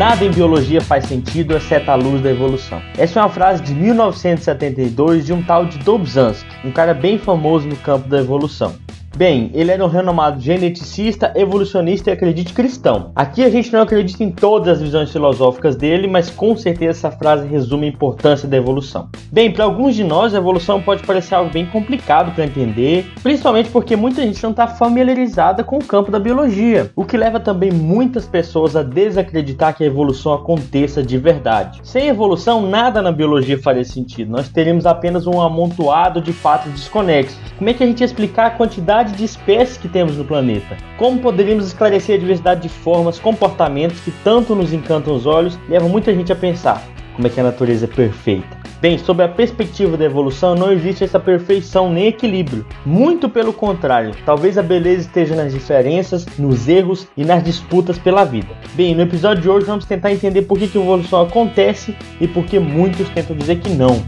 Nada em biologia faz sentido exceto a luz da evolução. Essa é uma frase de 1972 de um tal de Dobzhansky, um cara bem famoso no campo da evolução. Bem, ele era um renomado geneticista, evolucionista e acredite cristão. Aqui a gente não acredita em todas as visões filosóficas dele, mas com certeza essa frase resume a importância da evolução. Bem, para alguns de nós a evolução pode parecer algo bem complicado para entender, principalmente porque muita gente não está familiarizada com o campo da biologia, o que leva também muitas pessoas a desacreditar que a evolução aconteça de verdade. Sem evolução, nada na biologia faria sentido, nós teríamos apenas um amontoado de fatos desconexos. Como é que a gente ia explicar a quantidade diversidade de espécies que temos no planeta. Como poderíamos esclarecer a diversidade de formas, comportamentos que tanto nos encantam os olhos e levam muita gente a pensar como é que a natureza é perfeita. Bem, sob a perspectiva da evolução, não existe essa perfeição nem equilíbrio. Muito pelo contrário, talvez a beleza esteja nas diferenças, nos erros e nas disputas pela vida. Bem, no episódio de hoje vamos tentar entender por que, que a evolução acontece e por que muitos tentam dizer que não.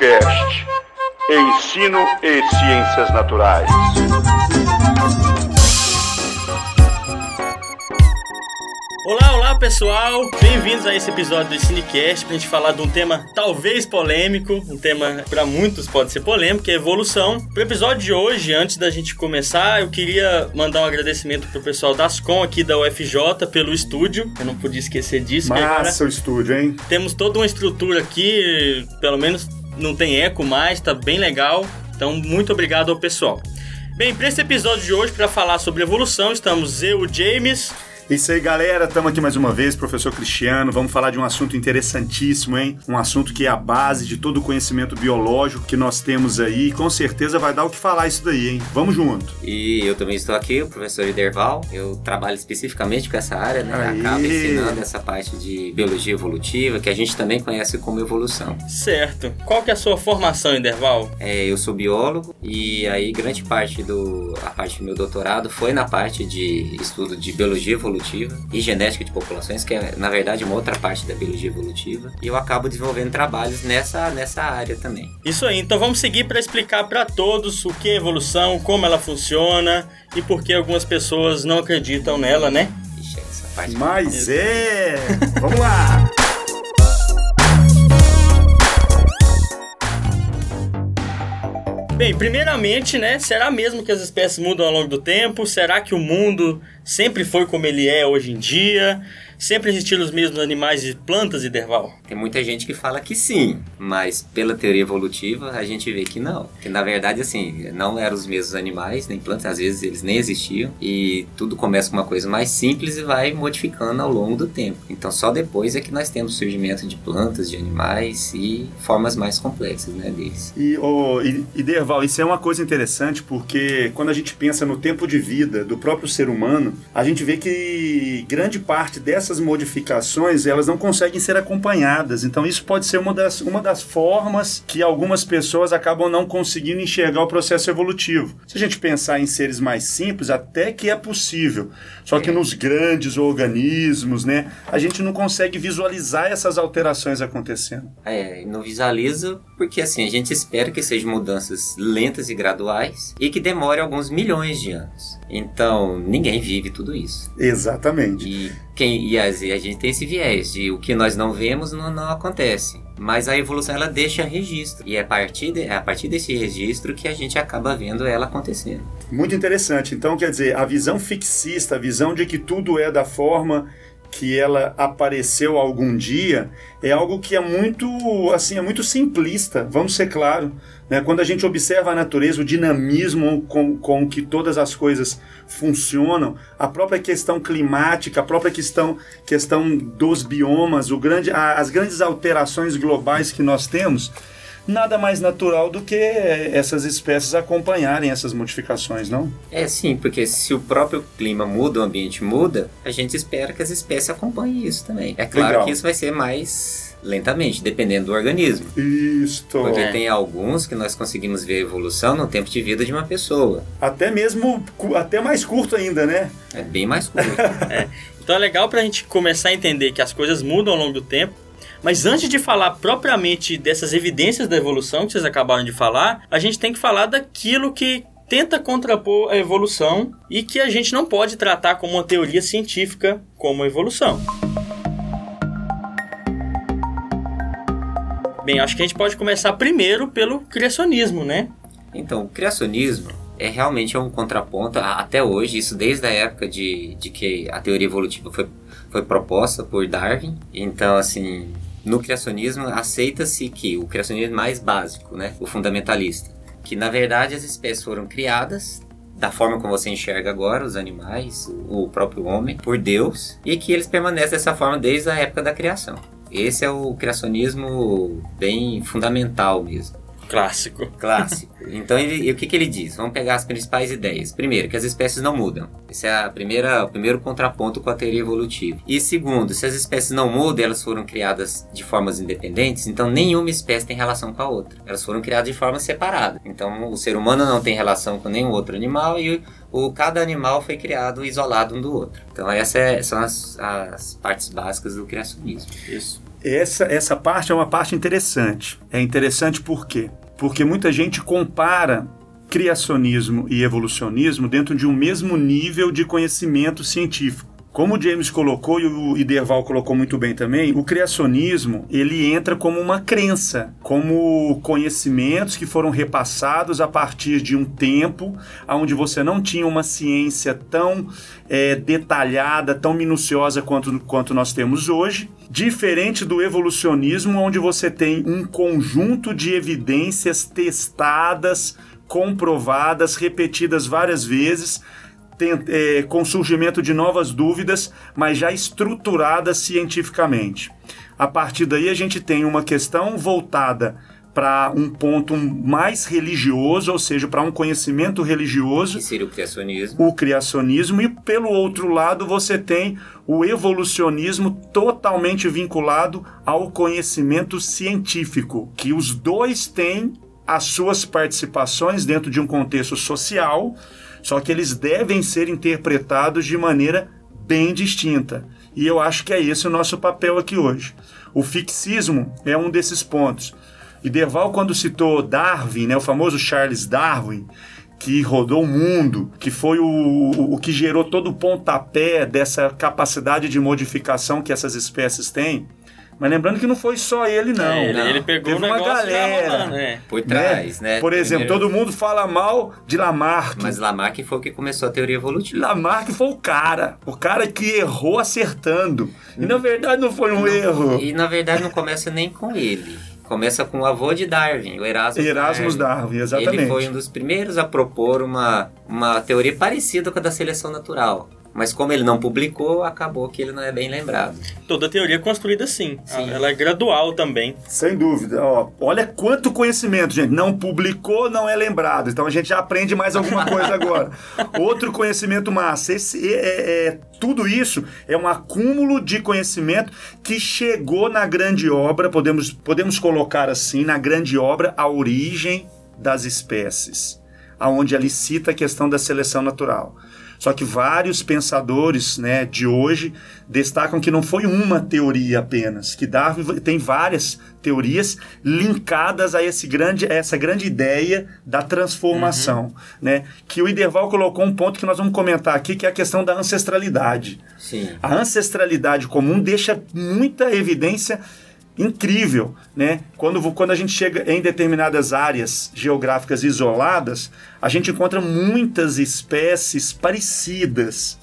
Cinecast. Ensino e Ciências Naturais. Olá, olá pessoal, bem-vindos a esse episódio do Cinecast pra gente falar de um tema talvez polêmico, um tema para muitos pode ser polêmico, que é evolução. Pro episódio de hoje, antes da gente começar, eu queria mandar um agradecimento pro pessoal da Ascom aqui da UFJ pelo estúdio, eu não podia esquecer disso. Massa o estúdio, hein? Temos toda uma estrutura aqui, pelo menos não tem eco mais, tá bem legal. Então, muito obrigado ao pessoal. Bem, para esse episódio de hoje, para falar sobre evolução, estamos eu, James, isso aí, galera. Estamos aqui mais uma vez, professor Cristiano. Vamos falar de um assunto interessantíssimo, hein? Um assunto que é a base de todo o conhecimento biológico que nós temos aí. Com certeza vai dar o que falar isso daí, hein? Vamos junto. E eu também estou aqui, o professor Iderval. Eu trabalho especificamente com essa área, né? Aí. Acabo ensinando essa parte de biologia evolutiva, que a gente também conhece como evolução. Certo. Qual que é a sua formação, Iderval? É, eu sou biólogo e aí grande parte do a parte do meu doutorado foi na parte de estudo de biologia evolutiva evolutiva e genética de populações, que é na verdade uma outra parte da biologia evolutiva, e eu acabo desenvolvendo trabalhos nessa, nessa área também. Isso aí, então vamos seguir para explicar para todos o que é evolução, como ela funciona e por que algumas pessoas não acreditam nela, né? Ixi, essa parte Mas é! vamos lá! Bem, primeiramente, né? Será mesmo que as espécies mudam ao longo do tempo? Será que o mundo sempre foi como ele é hoje em dia? Sempre existiram os mesmos animais e plantas, Derval? Tem muita gente que fala que sim, mas pela teoria evolutiva a gente vê que não. Que na verdade, assim, não eram os mesmos animais, nem plantas, às vezes eles nem existiam. E tudo começa com uma coisa mais simples e vai modificando ao longo do tempo. Então só depois é que nós temos surgimento de plantas, de animais e formas mais complexas né, deles. E, oh, e, e Derval, isso é uma coisa interessante porque quando a gente pensa no tempo de vida do próprio ser humano, a gente vê que grande parte dessa essas modificações elas não conseguem ser acompanhadas. Então isso pode ser uma das, uma das formas que algumas pessoas acabam não conseguindo enxergar o processo evolutivo. Se a gente pensar em seres mais simples, até que é possível. Só que é. nos grandes organismos, né, a gente não consegue visualizar essas alterações acontecendo. É, não visualiza porque assim, a gente espera que sejam mudanças lentas e graduais e que demore alguns milhões de anos. Então, ninguém vive tudo isso. Exatamente. E, quem, e a, a gente tem esse viés de o que nós não vemos não, não acontece. Mas a evolução ela deixa registro. E é a, partir de, é a partir desse registro que a gente acaba vendo ela acontecendo. Muito interessante. Então, quer dizer, a visão fixista, a visão de que tudo é da forma que ela apareceu algum dia é algo que é muito assim é muito simplista vamos ser claro né? quando a gente observa a natureza o dinamismo com, com que todas as coisas funcionam a própria questão climática a própria questão questão dos biomas o grande as grandes alterações globais que nós temos nada mais natural do que essas espécies acompanharem essas modificações, não? É sim, porque se o próprio clima muda, o ambiente muda, a gente espera que as espécies acompanhem isso também. É claro Legal. que isso vai ser mais lentamente, dependendo do organismo. Isso. Porque tem alguns que nós conseguimos ver a evolução no tempo de vida de uma pessoa. Até mesmo, até mais curto ainda, né? É bem mais curto. é. Então é legal para a gente começar a entender que as coisas mudam ao longo do tempo Mas antes de falar propriamente dessas evidências da evolução que vocês acabaram de falar, a gente tem que falar daquilo que tenta contrapor a evolução e que a gente não pode tratar como uma teoria científica como evolução. Bem, acho que a gente pode começar primeiro pelo criacionismo, né? Então, o criacionismo é realmente um contraponto até hoje, isso desde a época de, de que a teoria evolutiva foi, foi proposta por Darwin. Então, assim, no criacionismo aceita-se que o criacionismo mais básico, né, o fundamentalista, que na verdade as espécies foram criadas da forma como você enxerga agora os animais, o próprio homem, por Deus, e que eles permanecem dessa forma desde a época da criação. Esse é o criacionismo bem fundamental mesmo. Clássico. Clássico. Então, ele, o que, que ele diz? Vamos pegar as principais ideias. Primeiro, que as espécies não mudam. Esse é a primeira, o primeiro contraponto com a teoria evolutiva. E segundo, se as espécies não mudam, elas foram criadas de formas independentes, então nenhuma espécie tem relação com a outra. Elas foram criadas de forma separada. Então, o ser humano não tem relação com nenhum outro animal e o, cada animal foi criado isolado um do outro. Então, essas é, são as, as partes básicas do criacionismo. Isso. Essa, essa parte é uma parte interessante. É interessante por quê? Porque muita gente compara criacionismo e evolucionismo dentro de um mesmo nível de conhecimento científico. Como o James colocou e o Iderval colocou muito bem também, o criacionismo ele entra como uma crença, como conhecimentos que foram repassados a partir de um tempo onde você não tinha uma ciência tão é, detalhada, tão minuciosa quanto, quanto nós temos hoje, diferente do evolucionismo, onde você tem um conjunto de evidências testadas, comprovadas, repetidas várias vezes é, com surgimento de novas dúvidas, mas já estruturadas cientificamente. A partir daí, a gente tem uma questão voltada para um ponto mais religioso, ou seja, para um conhecimento religioso. Que seria o criacionismo. O criacionismo. E pelo outro lado, você tem o evolucionismo totalmente vinculado ao conhecimento científico, que os dois têm as suas participações dentro de um contexto social, só que eles devem ser interpretados de maneira bem distinta. E eu acho que é esse o nosso papel aqui hoje. O fixismo é um desses pontos. E Derval, quando citou Darwin, né, o famoso Charles Darwin, que rodou o mundo, que foi o, o, o, que gerou todo o pontapé dessa capacidade de modificação que essas espécies têm, mas lembrando que não foi só ele, não. É, ele, não. ele pegou Teve uma galera. Rolando, né? Por trás, né? né? Por exemplo, Primeiro... todo mundo fala mal de Lamarck. Mas Lamarck foi o que começou a teoria evolutiva. Lamarck foi o cara. O cara que errou acertando. E na verdade não foi um não, erro. E na verdade não começa nem com ele. Começa com o avô de Darwin, o Erasmus, Erasmus Darwin. Darwin. exatamente. Ele foi um dos primeiros a propor uma, uma teoria parecida com a da seleção natural mas como ele não publicou, acabou que ele não é bem lembrado. Toda teoria é construída assim. Sim. Ela é gradual também. Sem dúvida. Ó, olha quanto conhecimento, gente. Não publicou, não é lembrado. Então a gente já aprende mais alguma coisa agora. Outro conhecimento massa. Esse, é, é, é, tudo isso é um acúmulo de conhecimento que chegou na grande obra, podemos, podemos colocar assim, na grande obra, a origem das espécies. Aonde ali cita a questão da seleção natural. Só que vários pensadores né, de hoje destacam que não foi uma teoria apenas, que Darwin tem várias teorias linkadas a esse grande, a essa grande ideia da transformação. Uhum. Né? Que o Iderval colocou um ponto que nós vamos comentar aqui, que é a questão da ancestralidade. Sim. A ancestralidade comum deixa muita evidência incrível, né? Quando, quando a gente chega em determinadas áreas geográficas isoladas, a gente encontra muitas espécies parecidas,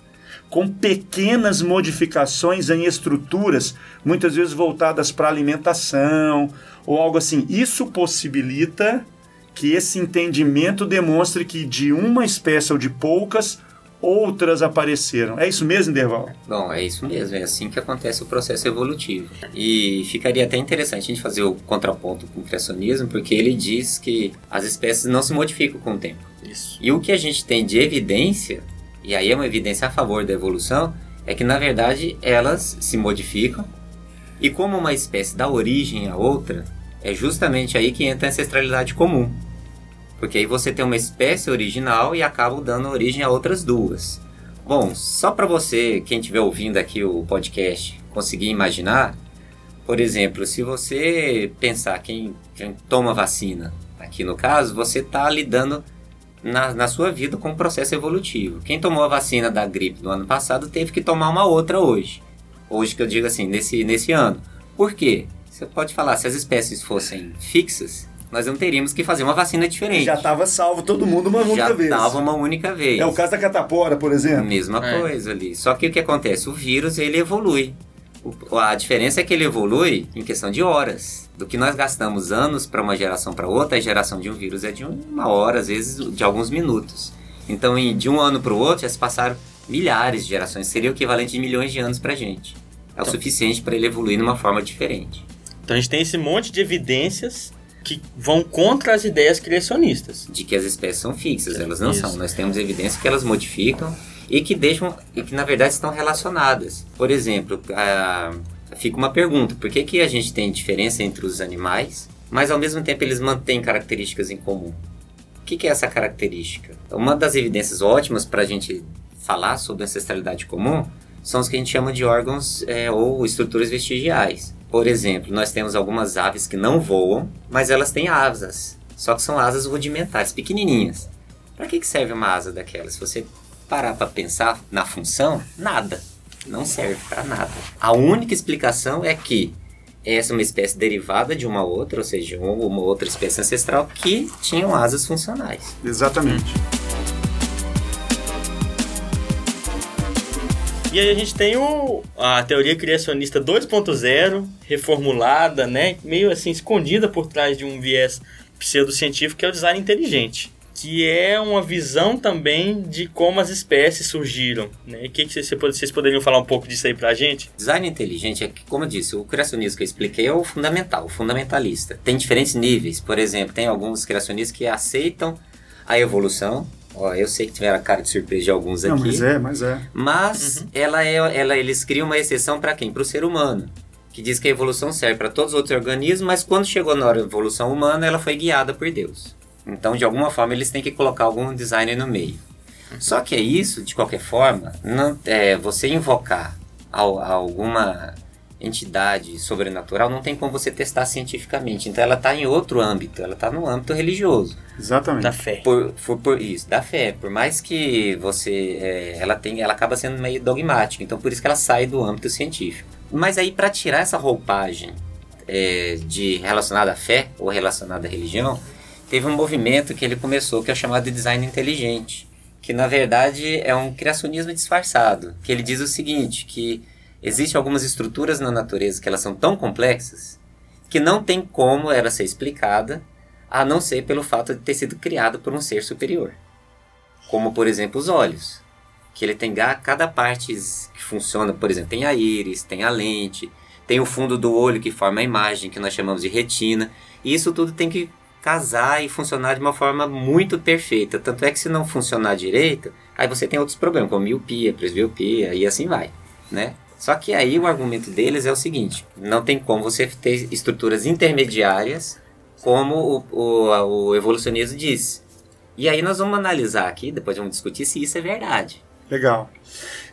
com pequenas modificações em estruturas, muitas vezes voltadas para alimentação ou algo assim. Isso possibilita que esse entendimento demonstre que de uma espécie ou de poucas outras apareceram. É isso mesmo, Derval? Bom, é isso mesmo. É assim que acontece o processo evolutivo. E ficaria até interessante a gente fazer o contraponto com o criacionismo, porque ele diz que as espécies não se modificam com o tempo. Isso. E o que a gente tem de evidência, e aí é uma evidência a favor da evolução, é que na verdade elas se modificam. E como uma espécie dá origem a outra, é justamente aí que entra a ancestralidade comum. Porque aí você tem uma espécie original e acaba dando origem a outras duas. Bom, só para você, quem estiver ouvindo aqui o podcast, conseguir imaginar, Por exemplo, se você pensar quem, quem toma vacina, aqui no caso, você está lidando na, na sua vida com um processo evolutivo. Quem tomou a vacina da gripe no ano passado teve que tomar uma outra hoje. Hoje que eu digo assim, nesse, nesse ano. Por quê? Você pode falar, se as espécies fossem fixas, nós não teríamos que fazer uma vacina diferente. Já estava salvo todo mundo uma única Já vez. estava uma única vez. É o caso da catapora, por exemplo. Mesma É. coisa ali. Só que o que acontece? O vírus ele evolui. O- A diferença é que ele evolui em questão de horas. Do que nós gastamos anos para uma geração para outra, a geração de um vírus é de uma hora, às vezes de alguns minutos. Então, em- de um ano para o outro, já se passaram milhares de gerações. Seria o equivalente de milhões de anos para gente. É o Então- suficiente para ele evoluir de uma forma diferente. Então a gente tem esse monte de evidências que vão contra as ideias criacionistas. de que as espécies são fixas, elas não Isso. são. Nós temos evidência que elas modificam e que deixam e que na verdade estão relacionadas. Por exemplo, a- fica uma pergunta: por que, que a gente tem diferença entre os animais, mas ao mesmo tempo eles mantêm características em comum? O que, que é essa característica? Uma das evidências ótimas para a gente falar sobre ancestralidade comum são os que a gente chama de órgãos é, ou estruturas vestigiais. Por exemplo, nós temos algumas aves que não voam, mas elas têm asas. Só que são asas rudimentares, pequenininhas. Para que, serve uma asa daquelas? Se você parar para pensar na função, nada. Não serve para nada. A única explicação é que essa é uma espécie derivada de uma outra, ou seja, uma outra espécie ancestral que tinham asas funcionais. Exatamente. E aí a gente tem o, a teoria criacionista 2.0, reformulada, né? Meio assim, escondida por trás de um viés pseudocientífico que é o design inteligente. Que é uma visão também de como as espécies surgiram. Né? E que, que vocês, vocês poderiam falar um pouco disso aí pra gente? Design inteligente é que, como eu disse, o criacionismo que eu expliquei é o fundamental, o fundamentalista. Tem diferentes níveis. Por exemplo, tem alguns criacionistas que aceitam a evolução. Ó, eu sei que tiveram a cara de surpresa de alguns aqui. Não, mas é, mas é. Mas ela é, ela, eles criam uma exceção para quem? Para o ser humano. Que diz que a evolução serve para todos os outros organismos, mas quando chegou na hora da evolução humana, ela foi guiada por Deus. Então, de alguma forma, eles têm que colocar algum designer no meio. Só que é isso, de qualquer forma, não, é, você invocar al- alguma entidade sobrenatural não tem como você testar cientificamente. Então, ela está em outro âmbito, ela está no âmbito religioso. Exatamente. Da fé. Por, por, por isso, da fé. Por mais que você. é, ela, tem, ela acaba sendo meio dogmática. Então, por isso que ela sai do âmbito científico. Mas aí, para tirar essa roupagem é, de relacionada à fé ou relacionada à religião, teve um movimento que ele começou que é chamado de design inteligente. Que na verdade é um criacionismo disfarçado. Que ele diz o seguinte: que existem algumas estruturas na natureza que elas são tão complexas que não tem como ela ser explicada a não ser pelo fato de ter sido criado por um ser superior. Como, por exemplo, os olhos. Que ele tem cada parte que funciona, por exemplo, tem a íris, tem a lente, tem o fundo do olho que forma a imagem, que nós chamamos de retina. E isso tudo tem que casar e funcionar de uma forma muito perfeita. Tanto é que se não funcionar direito, aí você tem outros problemas, como miopia, presbiopia e assim vai, né? Só que aí o argumento deles é o seguinte: não tem como você ter estruturas intermediárias como o, o, o evolucionismo diz. E aí nós vamos analisar aqui, depois vamos discutir se isso é verdade. Legal.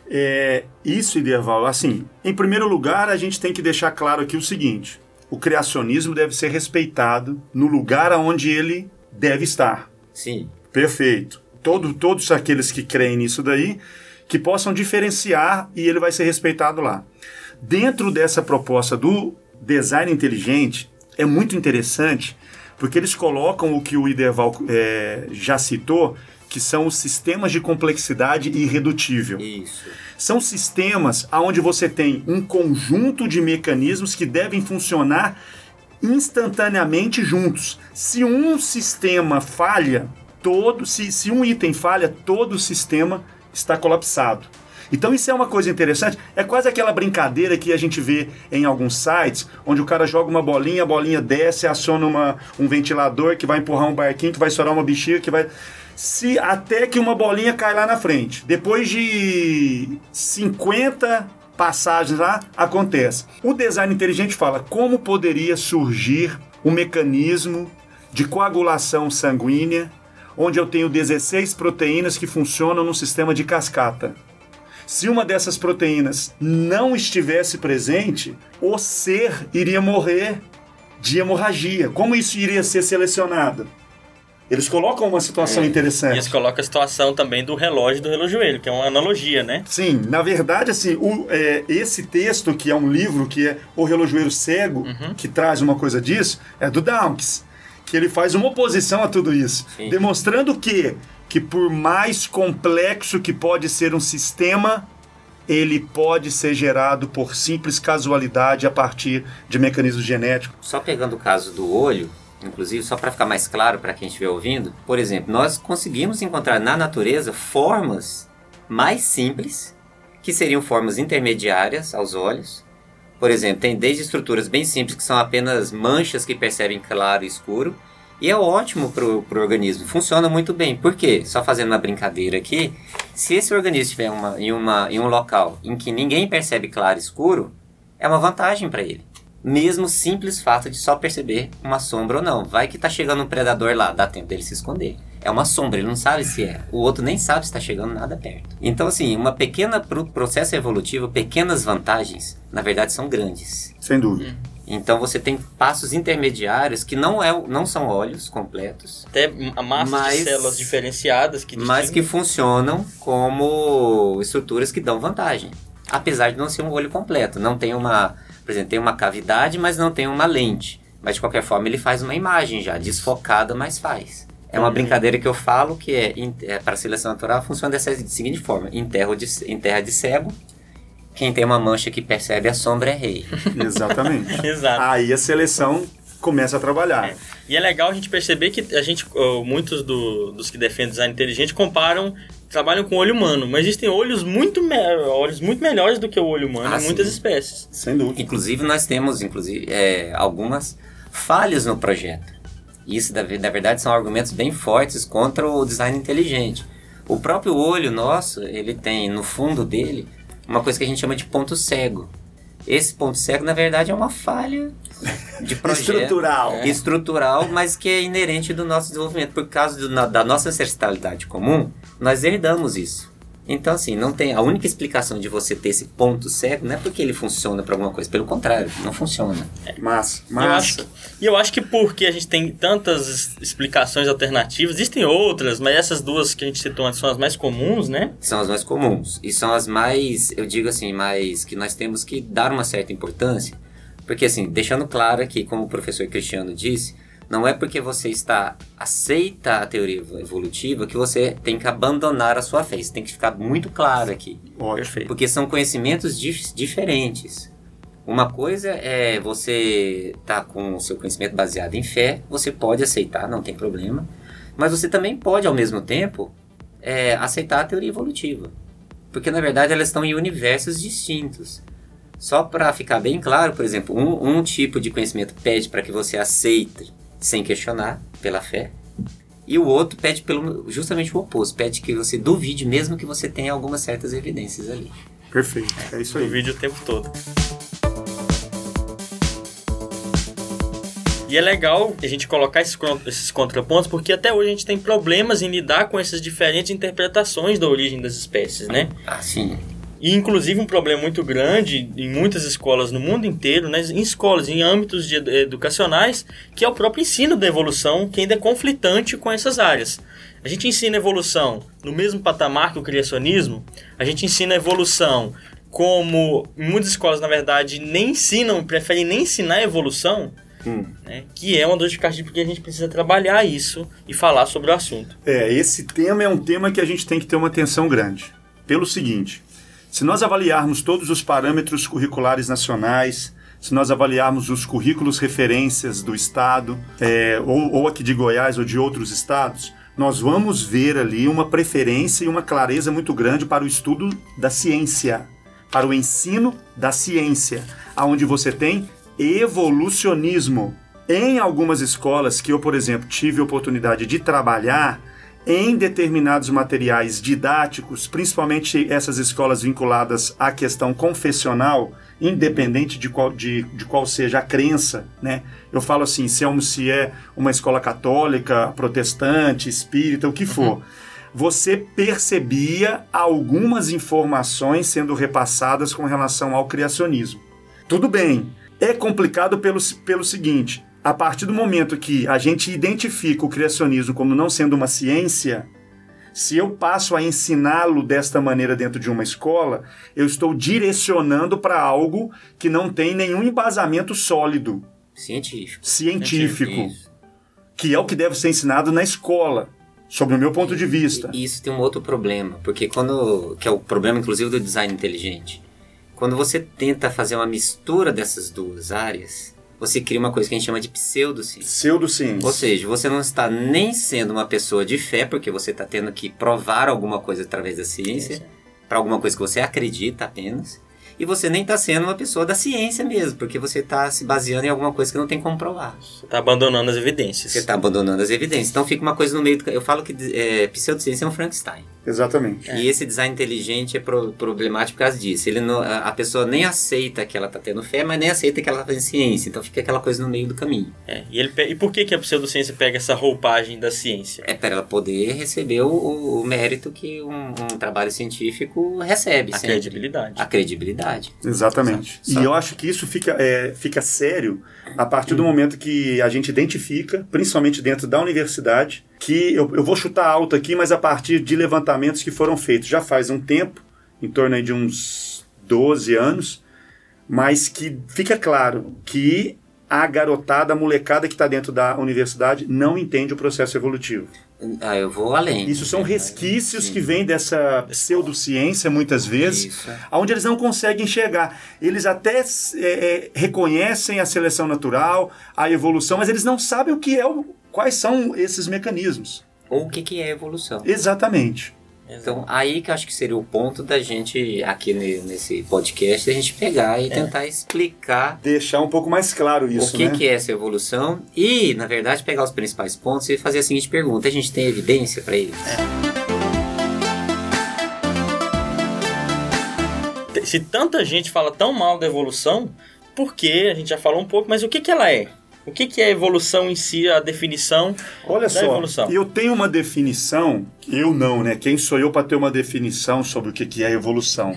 É, isso, Iderval, assim, em primeiro lugar, a gente tem que deixar claro aqui o seguinte: o criacionismo deve ser respeitado no lugar onde ele deve estar. Sim, Perfeito. Todo, todos aqueles que creem nisso daí, que possam diferenciar e ele vai ser respeitado lá. Dentro dessa proposta do design inteligente, é muito interessante, porque eles colocam o que o Iderval é, já citou, que são os sistemas de complexidade irredutível. isso. São sistemas onde você tem um conjunto de mecanismos que devem funcionar instantaneamente juntos. Se um sistema falha, todo, se, se um item falha, todo o sistema está colapsado. Então isso é uma coisa interessante. É quase aquela brincadeira que a gente vê em alguns sites, onde o cara joga uma bolinha, a bolinha desce, aciona uma, um ventilador que vai empurrar um barquinho, que vai estourar uma bexiga, que vai se até que uma bolinha cai lá na frente. Depois de 50 passagens lá, acontece. O design inteligente fala como poderia surgir um mecanismo de coagulação sanguínea onde eu tenho 16 proteínas que funcionam no sistema de cascata. Se uma dessas proteínas não estivesse presente, o ser iria morrer de hemorragia. Como isso iria ser selecionado? Eles colocam uma situação E interessante. eles colocam a situação também do relógio do relojoelho, que é uma analogia, né? Sim, na verdade, assim, o, é, esse texto, que é um livro que é O Relojoeiro Cego, Uhum. que traz uma coisa disso, é do Dawkins, que ele faz uma oposição a tudo isso, Sim. demonstrando que, que por mais complexo que pode ser um sistema, ele pode ser gerado por simples casualidade a partir de mecanismos genéticos. Só pegando o caso do olho, inclusive, só para ficar mais claro para quem estiver ouvindo, por exemplo, nós conseguimos encontrar na natureza formas mais simples, que seriam formas intermediárias aos olhos. Por exemplo, tem desde estruturas bem simples, que são apenas manchas que percebem claro e escuro, e é ótimo para o organismo, funciona muito bem. Por quê? Só fazendo uma brincadeira aqui, se esse organismo estiver uma, em, uma, em um local em que ninguém percebe claro e escuro, é uma vantagem para ele. Mesmo o simples fato de só perceber uma sombra ou não. Vai que tá chegando um predador lá, dá tempo dele se esconder. É uma sombra, ele não sabe se é. O outro nem sabe se está chegando nada perto. Então, assim, uma pequena pro processo evolutivo, pequenas vantagens, na verdade são grandes. Sem dúvida. Então você tem passos intermediários que não, é, não são olhos completos, Até a massa Mas- de células diferenciadas que mas que distinguem. funcionam como estruturas que dão vantagem. Apesar de não ser um olho completo. Não tem uma. Por exemplo, tem uma cavidade, mas não tem uma lente. Mas de qualquer forma ele faz uma imagem já, desfocada, mas faz. É uma Uhum. brincadeira que eu falo que é, é para seleção natural funciona dessa seguinte forma: em terra, de, em terra de cego, quem tem uma mancha que percebe a sombra é rei. Exatamente. Exato. Aí a seleção começa a trabalhar. E é legal a gente perceber que a gente, muitos do- dos que defendem design inteligente comparam, trabalham com olho humano, mas existem olhos muito, me- olhos muito melhores do que o olho humano Ah, em muitas sim. espécies. Sem dúvida. Inclusive, nós temos inclusive, é, algumas falhas no projeto. Isso, na verdade, são argumentos bem fortes contra o design inteligente. O próprio olho nosso, ele tem no fundo dele uma coisa que a gente chama de ponto cego. Esse ponto cego, na verdade, é uma falha de projeto. Estrutural. Estrutural, mas que é inerente do nosso desenvolvimento. Por causa do- na- da nossa ancestralidade comum, nós herdamos isso. Então, assim, não tem. A única explicação de você ter esse ponto cego não é porque ele funciona para alguma coisa. Pelo contrário, não funciona. Massa, eu, acho massa. que, e eu acho que porque a gente tem tantas es- explicações alternativas, existem outras, mas essas duas que a gente citou antes são as mais comuns, né? São as mais comuns. E são as mais, eu digo assim, mais que nós temos que dar uma certa importância. Porque, assim, deixando claro aqui, como o professor Cristiano disse, não é porque você está aceita a teoria evolutiva que você tem que abandonar a sua fé. Isso tem que ficar muito claro aqui. Ótimo. Perfeito. Porque são conhecimentos dif- diferentes. Uma coisa é você tá com o seu conhecimento baseado em fé, você pode aceitar, não tem problema. Mas você também pode, ao mesmo tempo, é, aceitar a teoria evolutiva. Porque, na verdade, elas estão em universos distintos. Só para ficar bem claro, por exemplo, um, um tipo de conhecimento pede para que você aceite sem questionar, pela fé. E o outro pede pelo justamente o oposto, pede que você duvide, mesmo que você tenha algumas certas evidências ali. Perfeito. É isso aí. vídeo o tempo todo. E é legal a gente colocar esses, con- esses contrapontos, porque até hoje a gente tem problemas em lidar com essas diferentes interpretações da origem das espécies, né? Assim, E inclusive um problema muito grande em muitas escolas no mundo inteiro, né, em escolas, em âmbitos de ed- educacionais, que é o próprio ensino da evolução, que ainda é conflitante com essas áreas. A gente ensina a evolução no mesmo patamar que o criacionismo, a gente ensina a evolução como muitas escolas, na verdade, nem ensinam, preferem nem ensinar a evolução, Hum. né, que é uma dor de cabeça porque a gente precisa trabalhar isso e falar sobre o assunto. É, esse tema é um tema que a gente tem que ter uma atenção grande. Pelo seguinte, se nós avaliarmos todos os parâmetros curriculares nacionais, se nós avaliarmos os currículos referências do Estado, é, ou, ou aqui de Goiás ou de outros estados, nós vamos ver ali uma preferência e uma clareza muito grande para o estudo da ciência, para o ensino da ciência, aonde você tem evolucionismo. Em algumas escolas que eu, por exemplo, tive oportunidade de trabalhar, em determinados materiais didáticos, principalmente essas escolas vinculadas à questão confessional, independente de qual, de, de qual seja a crença, né? Eu falo assim, se é, um- se é uma escola católica, protestante, espírita, o que for. você percebia algumas informações sendo repassadas com relação ao criacionismo. Tudo bem, é complicado pelo, pelo seguinte: a partir do momento que a gente identifica o criacionismo como não sendo uma ciência, se eu passo a ensiná-lo desta maneira dentro de uma escola, eu estou direcionando para algo que não tem nenhum embasamento sólido. Científico. Científico. Isso. Que é o que deve ser ensinado na escola, sob o meu ponto de vista. E isso tem um outro problema, porque quando. que é o problema, inclusive, do design inteligente. Quando você tenta fazer uma mistura dessas duas áreas, você cria uma coisa que a gente chama de pseudociência. Pseudociência. Ou seja, você não está nem sendo uma pessoa de fé, porque você está tendo que provar alguma coisa através da ciência, para alguma coisa que você acredita apenas. E você nem está sendo uma pessoa da ciência mesmo, porque você está se baseando em alguma coisa que não tem como provar. Você está abandonando as evidências. Você está abandonando as evidências. Então fica uma coisa no meio do... Eu falo que é, pseudociência é um Frankenstein. Exatamente. E esse design inteligente é pro, problemático por causa disso. Ele não, a, a pessoa nem aceita que ela está tendo fé, mas nem aceita que ela está fazendo ciência. Então fica aquela coisa no meio do caminho. É, e, ele, e por que, que a pseudociência pega essa roupagem da ciência? É para ela poder receber o, o mérito que um, um, trabalho científico recebe. A sempre. credibilidade. A credibilidade. Exatamente. E eu acho que isso fica, é, fica sério a partir do momento que a gente identifica, principalmente dentro da universidade, que eu, eu vou chutar alto aqui, mas a partir de levantamentos que foram feitos já faz um tempo, em torno de uns 12 anos, mas que fica claro que a garotada, a molecada que está dentro da universidade não entende o processo evolutivo. Ah, eu vou além. Isso são resquícios Sim. que vêm dessa pseudociência, muitas vezes, Isso. onde eles não conseguem enxergar. Eles até é, é, reconhecem a seleção natural, a evolução, mas eles não sabem o que é, quais são esses mecanismos. Ou o que, que é evolução. Exatamente. Então, aí que eu acho que seria o ponto da gente, aqui ne- nesse podcast, a gente pegar e tentar explicar Deixar um pouco mais claro isso, o que, né? que é essa evolução e, na verdade, pegar os principais pontos e fazer a seguinte pergunta: a gente tem evidência para isso? Se tanta gente fala tão mal da evolução, por que? A gente já falou um pouco, mas o que, que ela é? O que, que é a evolução em si, a definição Olha da só, evolução? eu tenho uma definição, eu não, né? Quem sou eu para ter uma definição sobre o que que é evolução?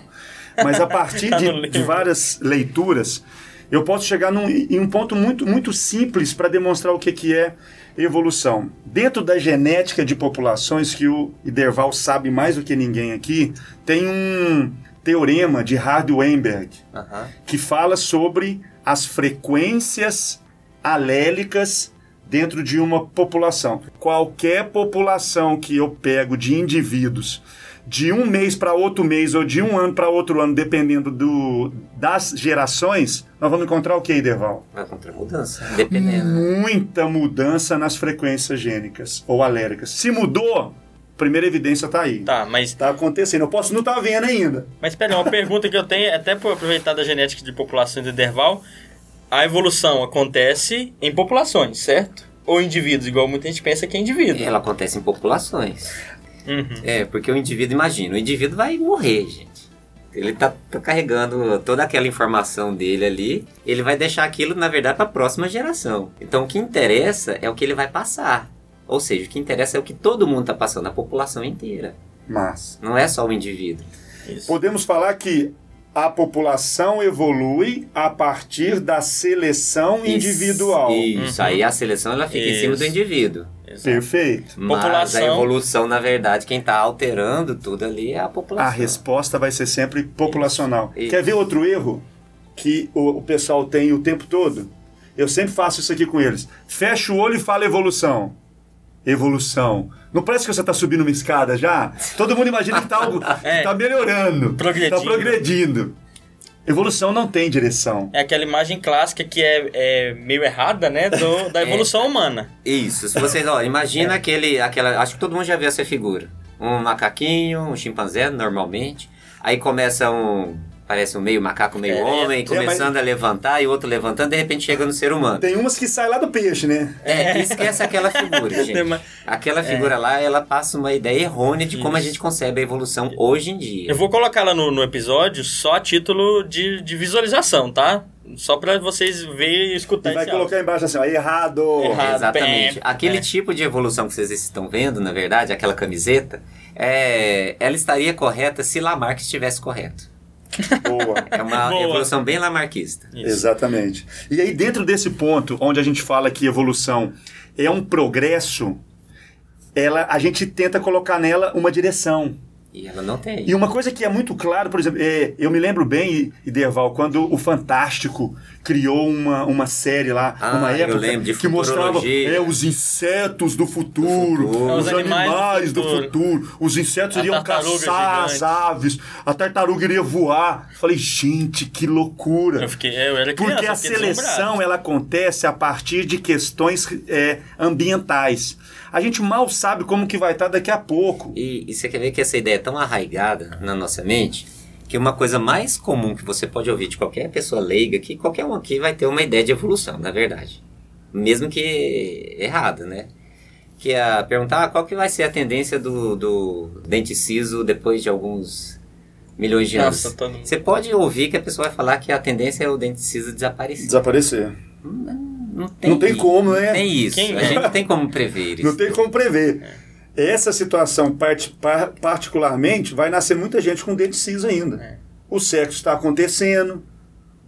Mas a partir Tá de, de várias leituras, eu posso chegar num, em um ponto muito, muito simples para demonstrar o que que é evolução. Dentro da genética de populações, que o Iderval sabe mais do que ninguém aqui, tem um teorema de Hardy-Weinberg, Aham. que fala sobre as frequências alélicas dentro de uma população. Qualquer população que eu pego de indivíduos de um mês para outro mês ou de um ano para outro ano, dependendo do, das gerações, nós vamos encontrar o que, Ideval? Vai contra a mudança, dependendo. Muita mudança nas frequências gênicas ou aléricas. Se mudou, primeira evidência está aí. Tá, mas, Tá acontecendo. Eu posso não estar vendo ainda. mas pera, uma pergunta que eu tenho, até por aproveitar da genética de populações do Derval, a evolução acontece em populações, certo? Ou indivíduos, igual muita gente pensa que é indivíduo. Ela acontece em populações. Uhum. É, porque o indivíduo, imagina, o indivíduo vai morrer, gente. Ele tá, tá carregando toda aquela informação dele ali, ele vai deixar aquilo, na verdade, para a próxima geração. Então, o que interessa é o que ele vai passar. Ou seja, o que interessa é o que todo mundo tá passando, a população inteira. Mas Não é só o indivíduo. Isso. podemos falar que a população evolui a partir da seleção individual. Isso, isso. Uhum. aí a seleção ela fica em cima do Isso. indivíduo. Exato. Perfeito. Mas População- a evolução, na verdade, quem tá alterando tudo ali é a população. A resposta vai ser sempre populacional. Isso. Quer ver outro erro que o, o pessoal tem o tempo todo? Eu sempre faço isso aqui com eles. Fecha o olho e fala evolução. Evolução. Não parece que você está subindo uma escada já? Todo mundo imagina que está algo É. que tá melhorando. Progredindo. Está progredindo. Evolução não tem direção. É aquela imagem clássica que é, é meio errada, né? do- da evolução humana. Isso, se vocês, ó, imagina aquele, aquela, acho que todo mundo já viu essa figura. Um macaquinho, um chimpanzé, normalmente. Aí começa um, parece um meio macaco, meio É, homem, é, começando a levantar e o outro levantando, de repente chega no ser humano. Tem umas que saem lá do peixe, né? É, que esquece aquela figura, gente. uma- Aquela figura lá, ela passa uma ideia errônea de como a Isso. gente concebe a evolução hoje em dia. Eu vou colocar lá no, no episódio só a título de, de visualização, tá? Só pra vocês verem e escutar E vai esse áudio. colocar embaixo assim, ó, errado. Errado. Exatamente. bem, Aquele é. tipo de evolução que vocês estão vendo, na verdade, aquela camiseta, é, ela estaria correta se Lamarck estivesse correto. Boa. É uma Boa. evolução bem lamarquista. Isso. Exatamente. E aí, dentro desse ponto, onde a gente fala que evolução é um progresso, ela, a gente tenta colocar nela uma direção. E ela não tem. E uma coisa que é muito claro, por exemplo, é, eu me lembro bem, Ideval, quando o Fantástico criou uma, uma série lá, Ah, numa eu época, lembro, de que mostrava é, os insetos do futuro, Do futuro. os, Os animais, animais do, do futuro. Os insetos A iriam caçar as gigante. aves, a tartaruga iria voar. Falei, gente, que loucura. Eu fiquei, eu era criança, Porque a seleção ela acontece a partir de questões é, ambientais. A gente mal sabe como que vai estar daqui a pouco. E, e você quer ver que essa ideia é tão arraigada na nossa mente que uma coisa mais comum que você pode ouvir de qualquer pessoa leiga, que qualquer um aqui vai ter uma ideia de evolução, na verdade. Mesmo que errada, né? Que é perguntar ah, qual que vai ser a tendência do, do dente ciso depois de alguns milhões de anos. Nossa, todo mundo. Você pode ouvir que a pessoa vai falar que a tendência é o dente ciso desaparecer. Desaparecer. Não tem, Não tem como, né? Tem isso. Quem- A gente não tem como prever isso. Não tem como prever. Essa situação, part- par- particularmente, vai nascer muita gente com dente ciso ainda. É. O sexo está acontecendo,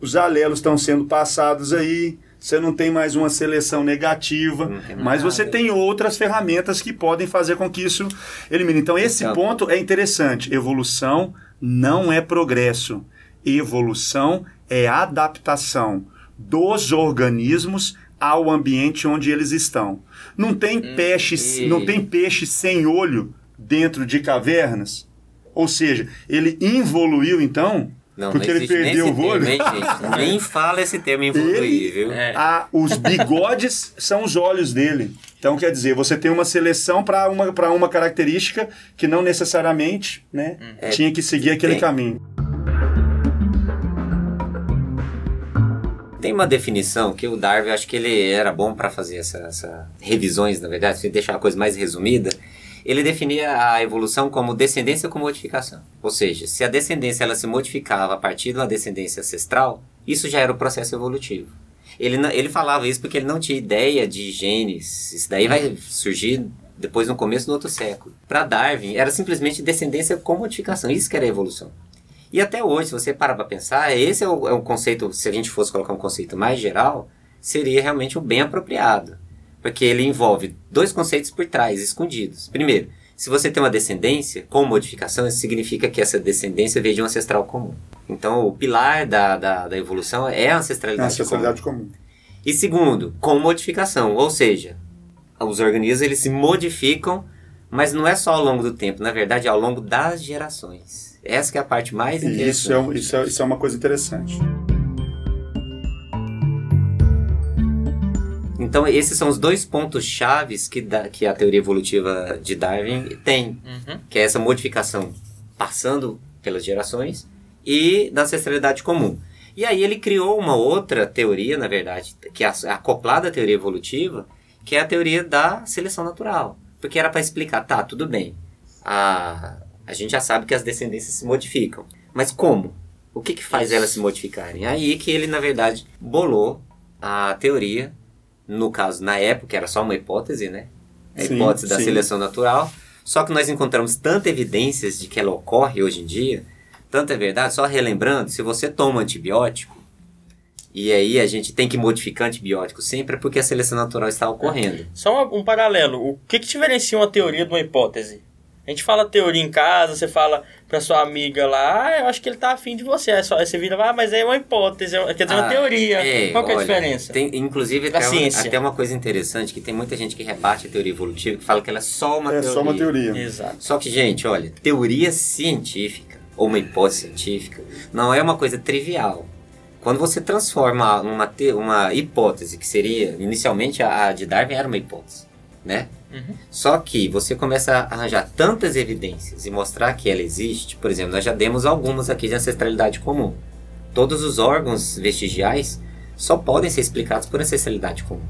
os alelos estão sendo passados aí, você não tem mais uma seleção negativa, Não mas nada. você tem outras ferramentas que podem fazer com que isso elimine. Então, esse Então- ponto é interessante. Evolução não é progresso. Evolução é adaptação dos organismos ao ambiente onde eles estão. Não tem peixe, e- não tem peixe sem olho dentro de cavernas? Ou seja, ele involuiu então, Não, porque não ele perdeu o olho. termo, hein, gente? Nem fala esse termo evoluir, Ele- viu? É. Ah, os bigodes são os olhos dele. Então, quer dizer, você tem uma seleção para uma, pra uma característica que não necessariamente né, É, tinha que seguir aquele tem. caminho. Tem uma definição que o Darwin, acho que ele era bom para fazer essas essa revisões, na verdade, se deixar a coisa mais resumida. Ele definia a evolução como descendência com modificação. Ou seja, se a descendência ela se modificava a partir de uma descendência ancestral, isso já era o processo evolutivo. Ele, ele falava isso porque ele não tinha ideia de genes. Isso daí vai surgir depois no começo do outro século. Para Darwin, era simplesmente descendência com modificação. Isso que era a evolução. E até hoje, se você parar para pensar, esse é o, é o conceito, se a gente fosse colocar um conceito mais geral, seria realmente o bem apropriado. Porque ele envolve dois conceitos por trás, escondidos. Primeiro, se você tem uma descendência com modificação, isso significa que essa descendência veio de um ancestral comum. Então, o pilar da, da, da evolução é a É ancestralidade, a ancestralidade comum. e segundo, com modificação, ou seja, os organismos eles se modificam, mas não é só ao longo do tempo, na verdade é ao longo das gerações. Essa que é a parte mais interessante. isso é, um- isso, é, isso é uma coisa interessante. Então esses são os dois pontos chaves que, da- que a teoria evolutiva de Darwin tem, Uhum. que é essa modificação passando pelas gerações e da ancestralidade comum. E aí ele criou uma outra teoria, na verdade, que é acoplada à teoria evolutiva, que é a teoria da seleção natural. Porque era para explicar, tá, tudo bem, a, a gente já sabe que as descendências se modificam, mas como? O que, que faz elas se modificarem? Aí que ele, na verdade, bolou a teoria, no caso, na época, era só uma hipótese, né? A Sim, hipótese da sim. seleção natural. Só que nós encontramos tanta evidências de que ela ocorre hoje em dia, tanta verdade, só relembrando, se você toma antibiótico, e aí a gente tem que modificar antibiótico sempre é porque a seleção natural está ocorrendo. Só um paralelo. O que, que diferencia uma teoria de uma hipótese? A gente fala teoria em casa, você fala pra sua amiga lá, ah, eu acho que ele tá afim de você. Aí, só, aí você vira, ah, mas é uma hipótese, é- quer dizer, uma Ah, teoria. é, Qual que é a diferença? Tem, inclusive, até, uma- até uma coisa interessante, que tem muita gente que rebate a teoria evolutiva, que fala que ela é só uma é teoria. só uma teoria. Exato. Só que, gente, olha, teoria científica, ou uma hipótese científica, não é uma coisa trivial. Quando você transforma uma, te- uma hipótese, que seria, inicialmente a, a de Darwin era uma hipótese, né? Uhum. Só que você começa a arranjar tantas evidências e mostrar que ela existe, por exemplo, nós já demos algumas aqui de ancestralidade comum. Todos os órgãos vestigiais só podem ser explicados por ancestralidade comum.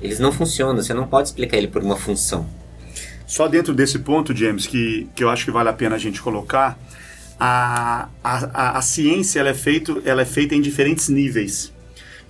Eles não funcionam, você não pode explicar ele por uma função. Só dentro desse ponto, James, que, que eu acho que vale a pena a gente colocar, a, a, a, a ciência ela é, feito, ela é feita em diferentes níveis.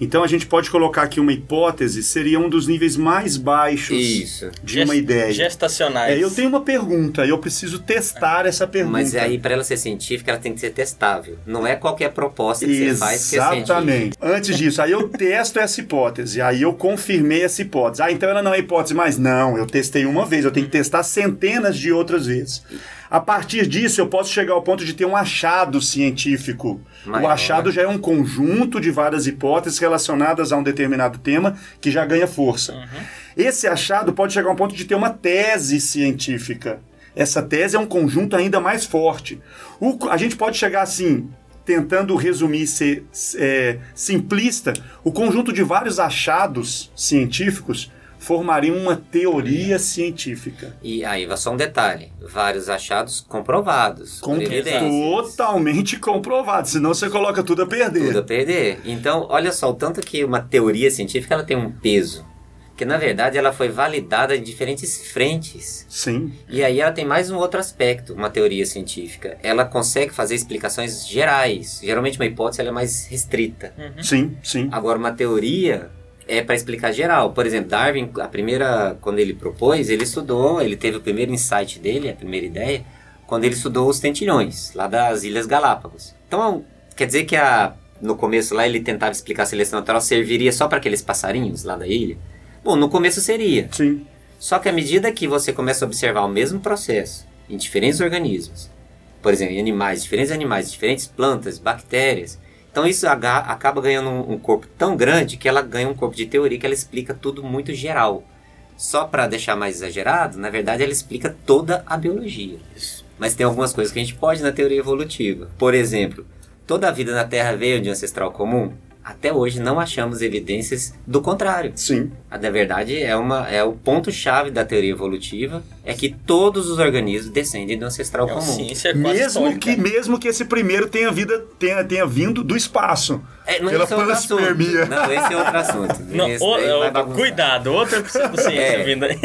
Então a gente pode colocar aqui uma hipótese, seria um dos níveis mais baixos Isso. de uma ideia. Gestacionais. É, eu tenho uma pergunta, eu preciso testar essa pergunta. Mas aí, para ela ser científica, ela tem que ser testável. Não é qualquer proposta que você faz que é científica. Exatamente. Antes disso, aí eu testo essa hipótese, aí eu confirmei essa hipótese. Ah, então ela não é hipótese mais? Não, eu testei uma vez, eu tenho que testar centenas de outras vezes. A partir disso, eu posso chegar ao ponto de ter um achado científico. Maior. O achado já é um conjunto de várias hipóteses relacionadas a um determinado tema que já ganha força. Esse achado pode chegar ao ponto de ter uma tese científica. Essa tese é um conjunto ainda mais forte. O- a gente pode chegar assim, tentando resumir, ser é, simplista, o conjunto de vários achados científicos formariam uma teoria científica. E aí vai só um detalhe: vários achados comprovados. Com totalmente comprovado, senão você coloca tudo a perder. Tudo a perder. Então, olha só, o tanto que uma teoria científica ela tem um peso. Que na verdade ela foi validada em diferentes frentes. Sim, E aí ela tem mais um outro aspecto, uma teoria científica. Ela consegue fazer explicações gerais. Geralmente uma hipótese ela é mais restrita. sim, sim. Agora uma teoria é para explicar geral. Por exemplo, Darwin, a primeira quando ele propôs, ele estudou, ele teve o primeiro insight dele, a primeira ideia, quando ele estudou os tentilhões, lá das Ilhas Galápagos. Então, quer dizer que a, no começo lá ele tentava explicar a seleção natural serviria só para aqueles passarinhos lá da ilha? Bom, no começo seria. Sim. Só que à medida que você começa a observar o mesmo processo em diferentes organismos, por exemplo, em animais, diferentes animais, diferentes plantas, bactérias, então isso acaba ganhando um, um corpo tão grande que ela ganha um corpo de teoria que ela explica tudo muito geral. Só para deixar mais exagerado, na verdade ela explica toda a biologia. Mas tem algumas coisas que a gente pode na teoria evolutiva. Por exemplo, toda a vida na Terra veio de um ancestral comum? Até hoje não achamos evidências do contrário. Sim. A da verdade é uma é o ponto chave da teoria evolutiva é que todos os organismos descendem do ancestral É comum. ciência quase Mesmo histórica. que, mesmo que esse primeiro tenha, vida, tenha, tenha vindo do espaço. É, mas pela esse é panspermia. Não, esse é outro assunto. Não, o- vai o- cuidado, outra ciência É. vindo aí.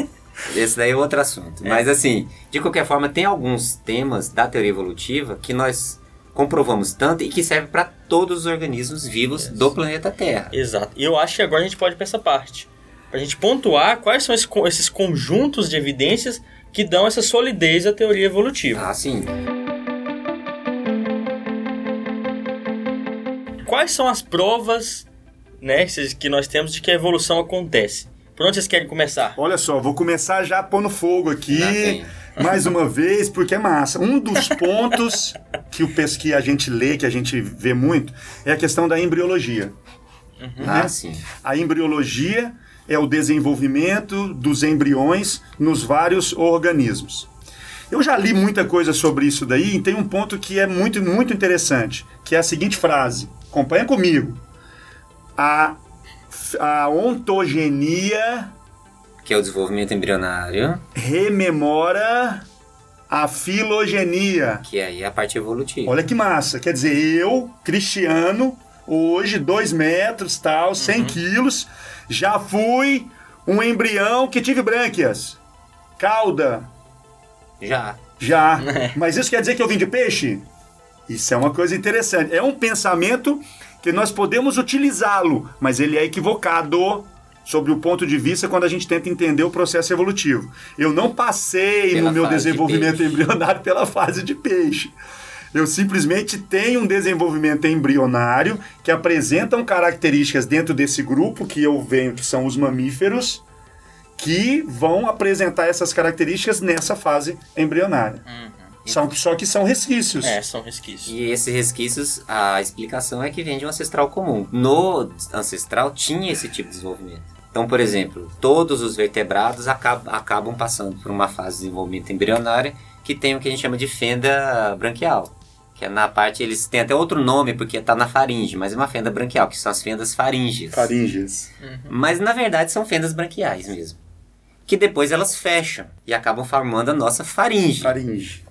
Esse daí é outro assunto. Mas assim, de qualquer forma, tem alguns temas da teoria evolutiva que nós comprovamos tanto e que servem para todos os organismos vivos do planeta Terra. Exato. E eu acho que agora a gente pode ir pra essa parte. Pra gente pontuar quais são esses conjuntos de evidências que dão essa solidez à teoria evolutiva. Ah, sim. Quais são as provas né, que nós temos de que a evolução acontece? Por onde vocês querem começar? Olha só, vou começar já pondo fogo aqui, vem. Mais uma vez, porque é massa. Um dos pontos que, o, que a gente lê, que a gente vê muito, é a questão da embriologia. Ah, sim. A embriologia é o desenvolvimento dos embriões nos vários organismos. Eu já li muita coisa sobre isso daí e tem um ponto que é muito, muito interessante, que é a seguinte frase. Acompanha comigo. A, a ontogenia Que é o desenvolvimento embrionário, rememora a filogenia. que aí é a parte evolutiva. Olha que massa. Quer dizer, eu, Cristiano, hoje, 2 metros, tal, 100 quilos, já fui um embrião que tive brânquias. Cauda, Já. já. Mas isso quer dizer que eu vim de peixe? Isso é uma coisa interessante. É um pensamento que nós podemos utilizá-lo, mas ele é equivocado sobre o ponto de vista quando a gente tenta entender o processo evolutivo. Eu não passei Pela no meu de desenvolvimento peixe. embrionário pela fase de peixe. Eu simplesmente tenho um desenvolvimento embrionário que apresentam características dentro desse grupo que eu venho, que são os mamíferos, que vão apresentar essas características nessa fase embrionária. São, só que são resquícios. É, são resquícios. E esses resquícios, a explicação é que vem de um ancestral comum. No ancestral tinha esse tipo de desenvolvimento. Então, por exemplo, todos os vertebrados acab- acabam passando por uma fase de desenvolvimento embrionário que tem o que a gente chama de fenda branquial. Que é na parte, eles têm até outro nome porque está na faringe, mas é uma fenda branquial, que são as fendas faríngeas. Faríngeas. Mas na verdade são fendas branquiais mesmo. Que depois elas fecham e acabam formando a nossa faringe Faringe.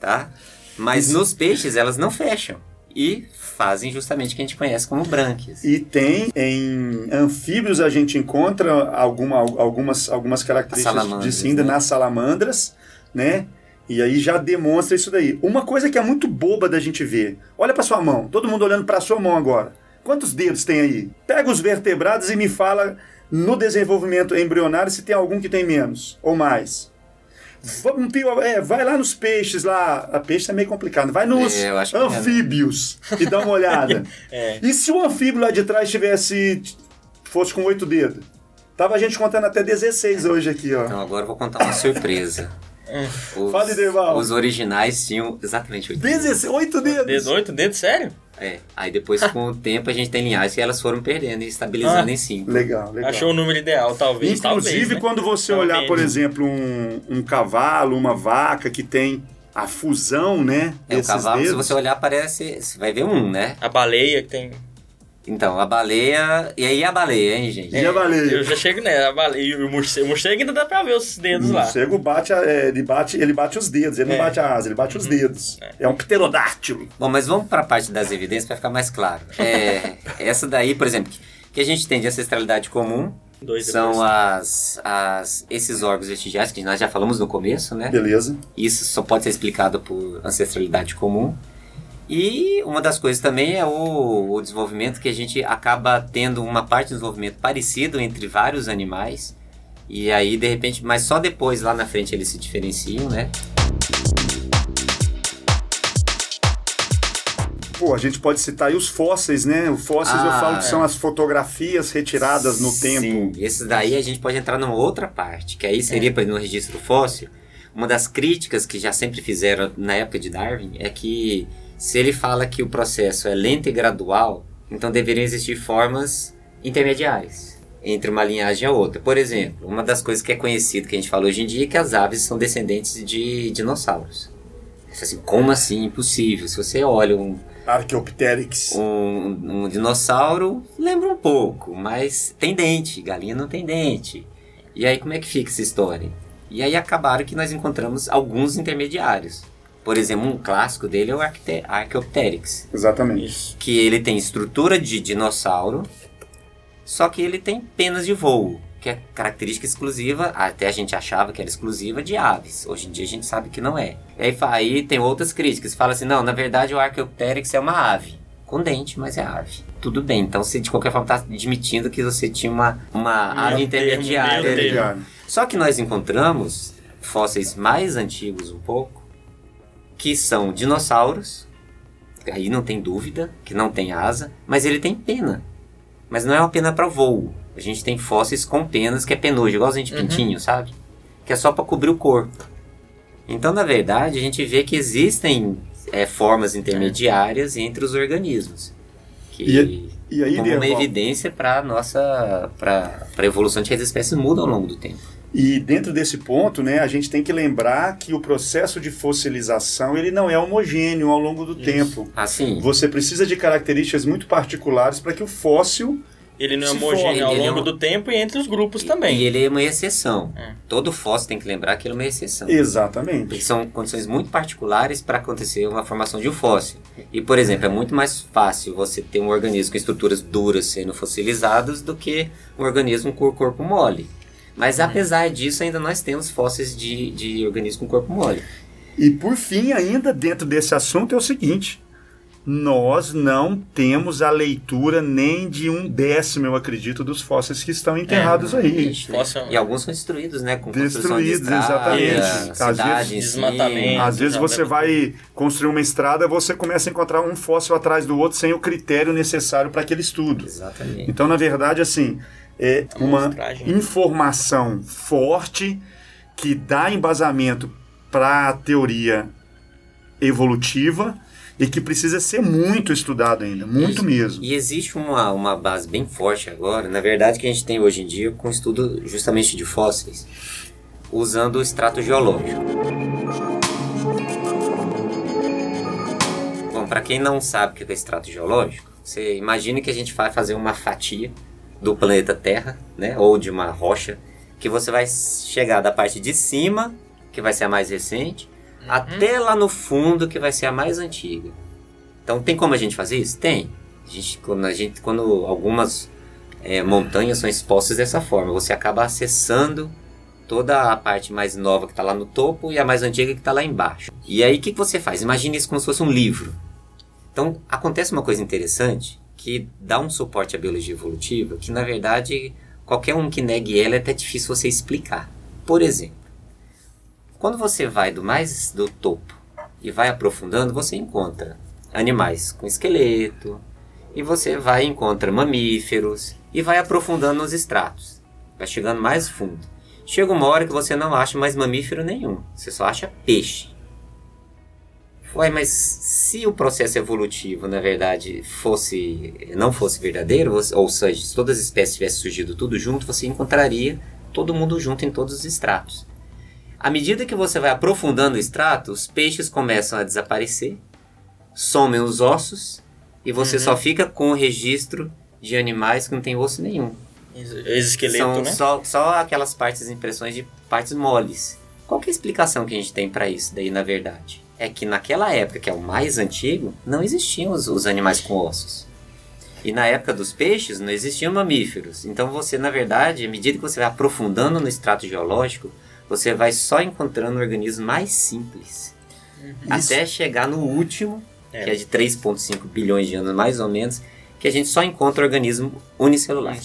tá? Mas nos peixes elas não fecham e fazem justamente o que a gente conhece como brânquias. E tem em anfíbios a gente encontra alguma, algumas, algumas características de cinda né? nas salamandras, né? E aí já demonstra isso daí. Uma coisa que é muito boba da gente ver. Olha para sua mão. Todo mundo olhando para sua mão agora. Quantos dedos tem aí? Pega os vertebrados e me fala no desenvolvimento embrionário se tem algum que tem menos ou mais. Vamos, é, vai lá nos peixes lá. A peixe é meio complicado. Vai nos É, que é, né? anfíbios e dá uma olhada. É. E se o anfíbio lá de trás tivesse. fosse com oito dedos? Tava a gente contando até 16 hoje aqui, ó. Então agora eu vou contar uma surpresa. Os, Fala, Ideval. os originais tinham exatamente oito 16, oito dedos! 18 dedos, sério? É. Aí depois, com o tempo, a gente tem linhagens que elas foram perdendo e estabilizando Ah. em cinco. Legal, legal. Achou o número ideal, talvez. Inclusive, talvez, né? quando você Talvez. olhar, por exemplo, um, um cavalo, uma vaca que tem a fusão, né? É, o cavalo, se dedos, você olhar, parece. Você vai ver um, né? A baleia que tem. Então, a baleia. E aí a baleia, hein, gente? E a baleia? Eu já chego nela. A baleia. E o morcego, o morcego ainda dá pra ver os dedos O lá. morcego bate, a- é, ele bate, ele bate os dedos, ele É. não bate a asa, ele bate os dedos. É. um pterodátilo. Bom, mas vamos para a parte das evidências para ficar mais claro. É, essa daí, por exemplo, que a gente tem de ancestralidade comum Dois são as, as, esses órgãos vestigiais que nós já falamos no começo, né? Beleza? Isso só pode ser explicado por ancestralidade comum. E uma das coisas também é o, o desenvolvimento que a gente acaba tendo uma parte de desenvolvimento parecido entre vários animais. E aí, de repente, mas só depois, lá na frente, eles se diferenciam, né? Pô, a gente pode citar aí os fósseis, né? Os fósseis eu Ah, falo que é. são as fotografias retiradas no Sim, tempo. esses daí a gente pode entrar numa outra parte, que aí seria para no registro fóssil. Uma das críticas que já sempre fizeram na época de Darwin é que se ele fala que o processo é lento e gradual, então deveriam existir formas intermediárias entre uma linhagem e a outra. Por exemplo, uma das coisas que é conhecido que a gente fala hoje em dia é que as aves são descendentes de dinossauros. Assim, como assim? Impossível. Se você olha um, Archaeopteryx. um, um dinossauro lembra um pouco, mas tem dente, galinha não tem dente. E aí como é que fica essa história? E aí acabaram que nós encontramos alguns intermediários. Por exemplo, um clássico dele é o Arcte- Archaeopteryx, Exatamente. Isso. que ele tem estrutura de dinossauro, só que ele tem penas de voo, que é característica exclusiva, até a gente achava que era exclusiva de aves. Hoje em dia a gente sabe que não é. E aí, aí tem outras críticas, fala assim, não, na verdade o Archaeopteryx é uma ave. Com dente, mas é ave. Tudo bem, então você de qualquer forma está admitindo que você tinha uma, uma ave intermediária. Só que nós encontramos fósseis mais antigos um pouco, que são dinossauros, aí não tem dúvida, que não tem asa, mas ele tem pena. Mas não é uma pena para voo. A gente tem fósseis com penas, que é penudo, igualzinho de Uhum. pintinho, sabe? Que é só para cobrir o corpo. Então, na verdade, a gente vê que existem é, formas intermediárias entre os organismos. Que, E- E aí, como uma evidência para nossa para a evolução de que as espécies mudam ao longo do tempo. E dentro desse ponto, né, a gente tem que lembrar que o processo de fossilização ele não é homogêneo ao longo do tempo. Assim, Você precisa de características muito particulares para que o fóssil. Ele não é homogêneo ao é longo um- do tempo e entre os grupos também. E ele é uma exceção. É. Todo fóssil tem que lembrar que ele é uma exceção. Exatamente. Porque são condições muito particulares para acontecer uma formação de um fóssil. E, por exemplo, é muito mais fácil você ter um organismo com estruturas duras sendo fossilizados do que um organismo com corpo mole. Mas, apesar disso, ainda nós temos fósseis de, de organismos com corpo mole. E por fim, ainda dentro desse assunto é o seguinte: nós não temos a leitura nem de um décimo, eu acredito, dos fósseis que estão enterrados aí. Ixi, né? Fóssil- E alguns são destruídos, né? Com Destruídos, de estrada, exatamente. Às cidade vezes-. Desmatamento. Às vezes não, você vai construir uma estrada, você começa a encontrar um fóssil atrás do outro sem o critério necessário para aquele estudo. Exatamente. Então, na verdade, assim, é uma Amostragem. informação forte que dá embasamento para a teoria evolutiva e que precisa ser muito estudado ainda, muito Isso. mesmo. E existe uma, uma base bem forte agora, na verdade, que a gente tem hoje em dia com estudo justamente de fósseis, usando o extrato geológico. Bom, para quem não sabe o que é extrato geológico, você imagine que a gente vai fazer uma fatia do planeta Terra, né, ou de uma rocha, que você vai chegar da parte de cima, que vai ser a mais recente, até lá no fundo, que vai ser a mais antiga. Então, tem como a gente fazer isso? Tem. A gente, quando, a gente, quando algumas é, montanhas são expostas dessa forma, você acaba acessando toda a parte mais nova que está lá no topo e a mais antiga que está lá embaixo. E aí, o que, que você faz? Imagine isso como se fosse um livro. Então, acontece uma coisa interessante, que dá um suporte à biologia evolutiva que, na verdade, qualquer um que negue ela é até difícil você explicar. Por exemplo, quando você vai do mais do topo e vai aprofundando, você encontra animais com esqueleto, e você vai e encontra mamíferos, e vai aprofundando nos estratos. Vai chegando mais fundo. Chega uma hora que você não acha mais mamífero nenhum, você só acha peixe. Ué, mas se o processo evolutivo, na verdade, fosse não fosse verdadeiro, ou seja, se todas as espécies tivessem surgido tudo junto, você encontraria todo mundo junto em todos os estratos. À medida que você vai aprofundando o extrato, os peixes começam a desaparecer, somem os ossos e você uhum. só fica com o registro de animais que não tem osso nenhum. Exoesqueleto, São né? Só, só aquelas partes, impressões de partes moles. Qual é a explicação que a gente tem para isso daí, na verdade? É que naquela época, que é o mais antigo, não existiam os, os animais com ossos. E na época dos peixes, não existiam mamíferos. Então você, na verdade, à medida que você vai aprofundando no extrato geológico, você vai só encontrando organismos mais simples. Uhum. Até chegar no último, é. que é de 3,5 bilhões de anos mais ou menos, que a gente só encontra organismo unicelular.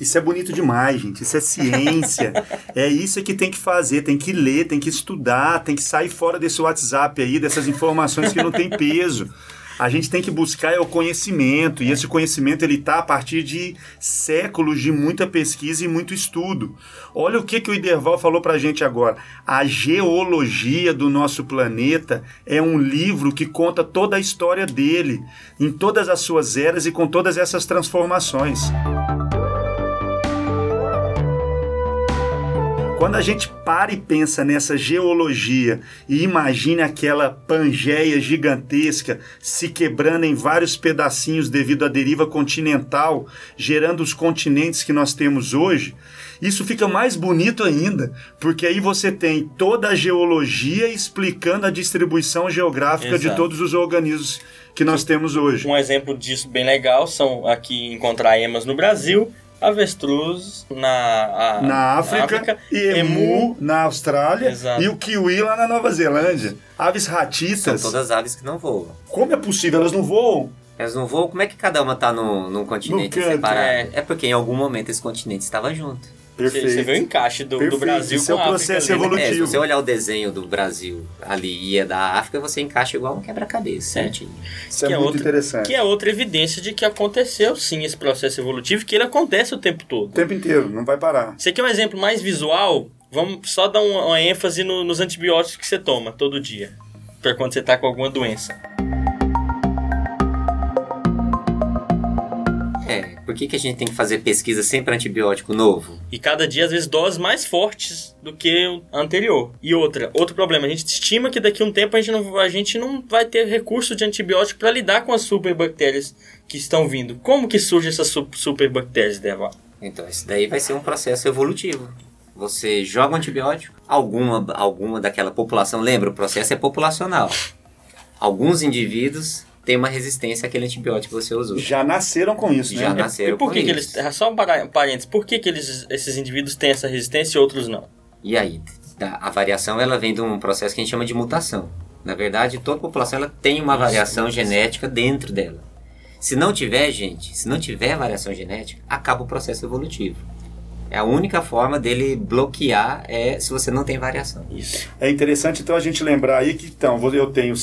Isso é bonito demais, gente. Isso é ciência. é isso que tem que fazer, tem que ler, tem que estudar, tem que sair fora desse WhatsApp aí, dessas informações que não tem peso a gente tem que buscar é o conhecimento, e esse conhecimento ele está a partir de séculos de muita pesquisa e muito estudo. Olha o que, que o Iderval falou para a gente agora. A Geologia do Nosso Planeta é um livro que conta toda a história dele, em todas as suas eras e com todas essas transformações. Quando a gente para e pensa nessa geologia e imagina aquela pangeia gigantesca se quebrando em vários pedacinhos devido à deriva continental, gerando os continentes que nós temos hoje, isso fica mais bonito ainda, porque aí você tem toda a geologia explicando a distribuição geográfica Exato. de todos os organismos que nós temos hoje. Um exemplo disso bem legal são aqui encontrar emas no Brasil, avestruz na, a, na África, África e emu, emu, na Austrália Exato. e o kiwi lá na Nova Zelândia. Aves ratitas. São todas aves que não voam. Como é possível? Elas não voam? Elas não voam? Como é que cada uma está num, num continente no separado? É. é porque em algum momento esse continente estava junto. Perfeito. Você vê o encaixe do, do Brasil Esse com é o processo evolutivo. É, se você olhar o desenho do Brasil ali e é da África, você encaixa igual um quebra-cabeça, certinho. Isso é que é, muito outra, interessante. Que é outra evidência de que aconteceu sim esse processo evolutivo, que ele acontece o tempo todo. O tempo inteiro, não vai parar. Aqui é um exemplo mais visual. Vamos só dar uma, uma ênfase no, nos antibióticos que você toma todo dia. Para quando você está com alguma doença. Por que, que a gente tem que fazer pesquisa sempre antibiótico novo? E cada dia, às vezes, doses mais fortes do que o anterior. E outra, outro problema, a gente estima que daqui a um tempo a gente não, a gente não vai ter recurso de antibiótico para lidar com as superbactérias que estão vindo. Como que surgem essas superbactérias, Deva? Então, isso daí vai ser um processo evolutivo. Você joga um antibiótico, alguma, alguma daquela população, lembra, o processo é populacional. Alguns indivíduos tem uma resistência àquele antibiótico que você usou. Já nasceram com isso, né? Já nasceram e por que com que isso. eles Só um parênteses, por que, que eles, esses indivíduos têm essa resistência e outros não? E aí, a variação ela vem de um processo que a gente chama de mutação. Na verdade, toda população ela tem uma variação isso. genética dentro dela. Se não tiver, gente, se não tiver variação genética, acaba o processo evolutivo. É a única forma dele bloquear é se você não tem variação. Isso. É interessante então a gente lembrar aí que então eu tenho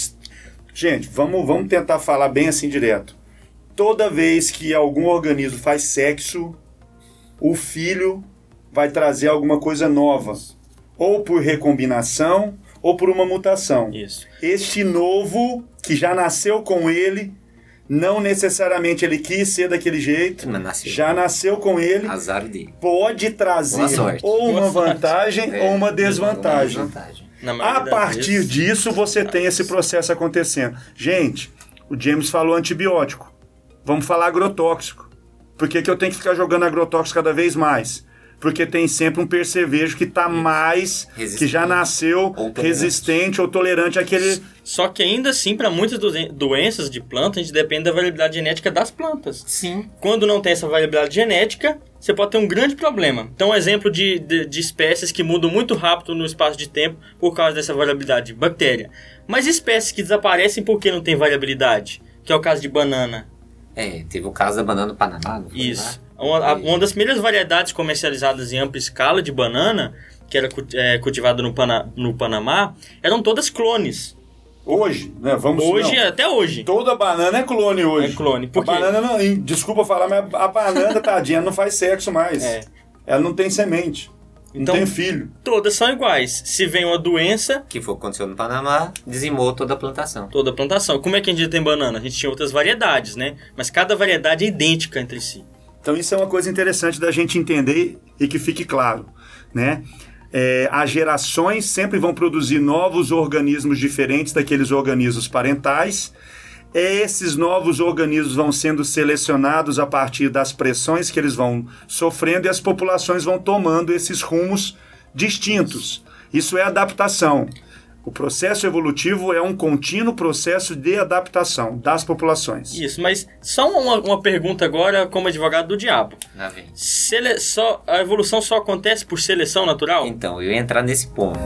Gente, vamos, vamos tentar falar bem assim direto. Toda vez que algum organismo faz sexo, o filho vai trazer alguma coisa nova. Ou por recombinação, ou por uma mutação. Isso. Este novo, que já nasceu com ele, não necessariamente ele quis ser daquele jeito, nasceu. já nasceu com ele, Azar dele. pode trazer ou uma vantagem é, ou uma desvantagem. Uma desvantagem. A partir vezes... disso, você tem esse processo acontecendo. Gente, o James falou antibiótico. Vamos falar agrotóxico. Por que, que eu tenho que ficar jogando agrotóxico cada vez mais? Porque tem sempre um percevejo que está mais, resistente. que já nasceu ou resistente ou tolerante àquele. Só que ainda assim, para muitas doenças de planta, a gente depende da variabilidade genética das plantas. Sim. Quando não tem essa variabilidade genética, você pode ter um grande problema. Então, um exemplo de, de, de, espécies que mudam muito rápido no espaço de tempo por causa dessa variabilidade, bactéria. Mas espécies que desaparecem porque não tem variabilidade, que é o caso de banana. É, teve o caso da banana do Panamá, não foi Isso. lá? Uma, uma das primeiras variedades comercializadas em ampla escala de banana, que era é, cultivada no, Pana- no Panamá, eram todas clones. Hoje, né? Vamos Hoje, não. até hoje. Toda banana é clone hoje. É clone. Por a quê? banana não, desculpa falar, mas a banana, tadinha, não faz sexo mais. É. Ela não tem semente. Então- não tem filho. Todas são iguais. Se vem uma doença, Que foi o que aconteceu no Panamá, dizimou toda a plantação. toda a plantação. Como é que a gente tem banana? A gente tinha outras variedades, né? Mas cada variedade é idêntica entre si. Então isso é uma coisa interessante da gente entender e que fique claro, né? É, as gerações sempre vão produzir novos organismos diferentes daqueles organismos parentais. Esses novos organismos vão sendo selecionados a partir das pressões que eles vão sofrendo e as populações vão tomando esses rumos distintos. Isso é adaptação. O processo evolutivo é um contínuo processo de adaptação das populações. Isso, mas só uma, uma pergunta agora como advogado do diabo. Sele- só, a evolução só acontece por seleção natural? Então, eu ia entrar nesse ponto.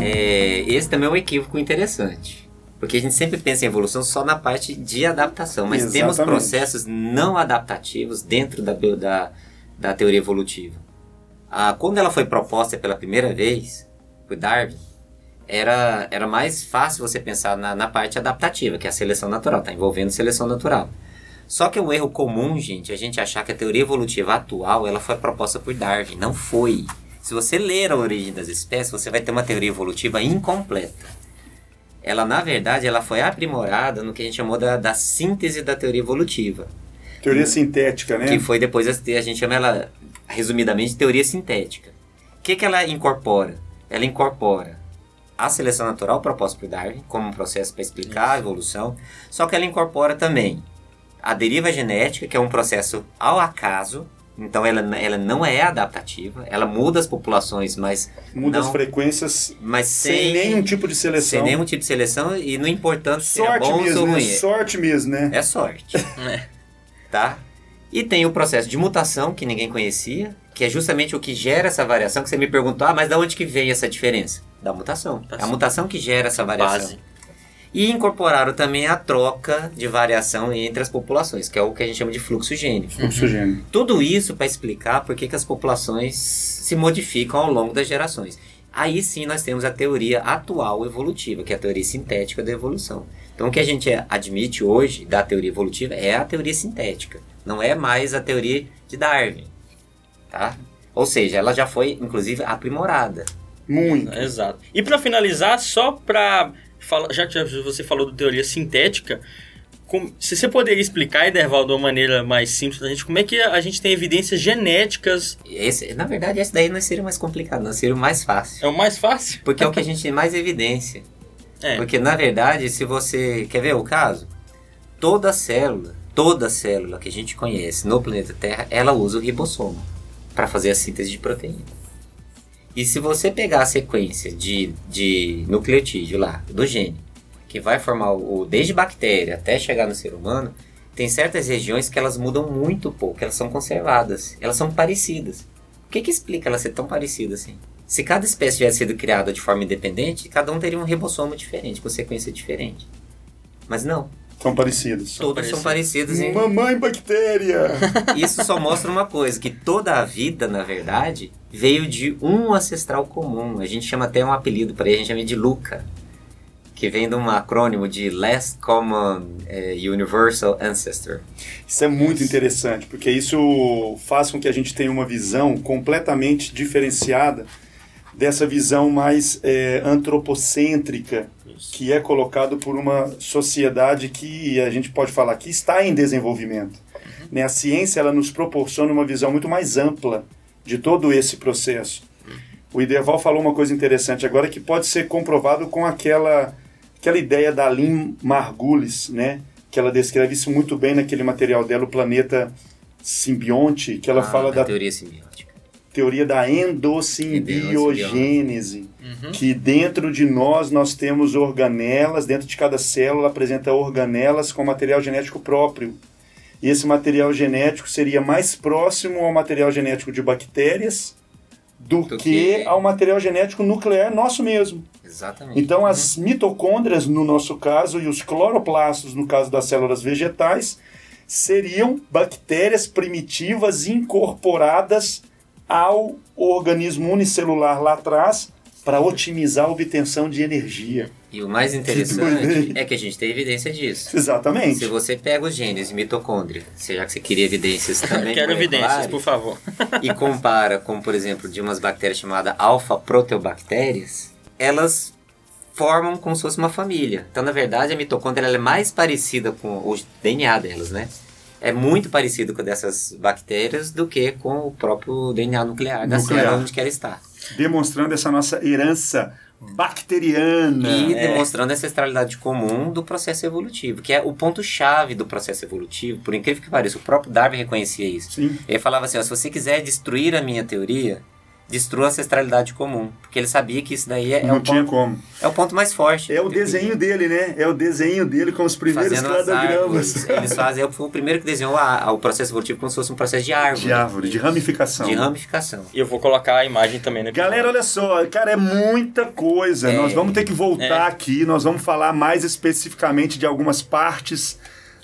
É, esse também é um equívoco interessante. Porque a gente sempre pensa em evolução só na parte de adaptação, mas temos Exatamente. processos não adaptativos dentro da, da, da teoria evolutiva. Ah, quando ela foi proposta pela primeira vez, por Darwin, era, era mais fácil você pensar na, na parte adaptativa, que é a seleção natural, está envolvendo seleção natural. Só que é um erro comum, gente, a gente achar que a teoria evolutiva atual ela foi proposta por Darwin. Não foi. Se você ler a origem das espécies, você vai ter uma teoria evolutiva incompleta. Ela, na verdade, ela foi aprimorada no que a gente chamou da, da síntese da teoria evolutiva. Teoria sintética, né? Que foi depois, a, a gente chama ela, resumidamente, teoria sintética. O que, que ela incorpora? Ela incorpora a seleção natural proposta por Darwin, como um processo para explicar a evolução, só que ela incorpora também a deriva genética, que é um processo ao acaso, então ela, ela não é adaptativa, ela muda as populações, mas, Muda as não- frequências mas sem, sem, nenhum tipo de seleção. sem nenhum tipo de seleção e não importando se é Sorte bom ou mesmo, né? ruim. Sorte mesmo, né? É sorte. É. Tá? E tem o processo de mutação, que ninguém conhecia, que é justamente o que gera essa variação, que você me perguntou, ah, mas da onde que vem essa diferença? Da mutação. É a mutação que gera essa variação. Base. E incorporaram também a troca de variação entre as populações, que é o que a gente chama de fluxo gênico. Fluxo gênio. Tudo isso para explicar por que, que as populações se modificam ao longo das gerações. Aí sim nós temos a teoria atual evolutiva, que é a teoria sintética da evolução. Então o que a gente admite hoje da teoria evolutiva é a teoria sintética, não é mais a teoria de Darwin. Tá? Ou seja, ela já foi inclusive aprimorada. Muito. Exato. E para finalizar, só para falar, já que você falou de teoria sintética, com- se você poderia explicar, Ederval, de uma maneira mais simples pra gente, como é que a gente tem evidências genéticas? Esse, na verdade, esse daí não seria mais complicado, não seria o mais fácil. É o mais fácil? Porque é o que a gente tem mais evidência. É. Porque na verdade, se você quer ver o caso, toda célula, toda célula que a gente conhece no planeta Terra, ela usa o ribossomo para fazer a síntese de proteína. E se você pegar a sequência de, de nucleotídeo lá, do gene, que vai formar o, desde bactéria até chegar no ser humano, tem certas regiões que elas mudam muito pouco, elas são conservadas, elas são parecidas. O que que explica elas ser tão parecidas assim? Se cada espécie tivesse sido criada de forma independente, cada um teria um ribossomo diferente, com sequência diferente. Mas não, São parecidos. todas são parecidas em Mamãe bactéria! isso só mostra uma coisa, que toda a vida, na verdade, veio de um ancestral comum. A gente chama até um apelido para ele, a gente chama de Luca, que vem de um acrônimo de Last Common eh, Universal Ancestor. Isso é muito interessante, porque isso faz com que a gente tenha uma visão completamente diferenciada dessa visão mais é, antropocêntrica que é colocado por uma sociedade que a gente pode falar que está em desenvolvimento. Né? A ciência ela nos proporciona uma visão muito mais ampla de todo esse processo. O Ideval falou uma coisa interessante agora que pode ser comprovado com aquela, aquela ideia da Lynn Margulis, né? que ela descreve isso muito bem naquele material dela, o planeta simbionte, que ela Ah, fala da teoria simbiótica. Teoria da endossimbiogênese, que dentro de nós nós temos organelas, dentro de cada célula apresenta organelas com material genético próprio. E esse material genético seria mais próximo ao material genético de bactérias do, Do que, que- ao material genético nuclear nosso mesmo. Exatamente. Então, as mitocôndrias, no nosso caso, e os cloroplastos, no caso das células vegetais, seriam bactérias primitivas incorporadas ao organismo unicelular lá atrás para otimizar a obtenção de energia. E o mais interessante é que a gente tem evidência disso. Exatamente. Se você pega os genes de mitocôndria, já que você queria evidências também Quero evidências, por favor. e compara com, por exemplo, de umas bactérias chamadas alfa-proteobactérias, elas formam como se fosse uma família. Então, na verdade, a mitocôndria ela é mais parecida com o DNA delas, né? É muito parecido com dessas bactérias do que com o próprio DNA nuclear da Nuclear. célula onde ela está. Demonstrando essa nossa herança bacteriana. E É. demonstrando a ancestralidade comum do processo evolutivo, que é o ponto-chave do processo evolutivo. Por incrível que pareça, o próprio Darwin reconhecia isso. Sim. Ele falava assim: ó, se você quiser destruir a minha teoria, destrua a ancestralidade comum. Porque ele sabia que isso daí é, é o, tinha ponto, como. é o ponto mais forte. É o desenho dele, né? É o desenho dele com os primeiros Fazendo cladogramas. Eles fazem, eu fui o primeiro que desenhou a- a- o processo evolutivo como se fosse um processo de árvore. De árvore, de ramificação. De ramificação. E eu vou colocar a imagem também episódio. Galera, olha só, cara, é muita coisa. É. Nós vamos ter que voltar aqui, nós vamos falar mais especificamente de algumas partes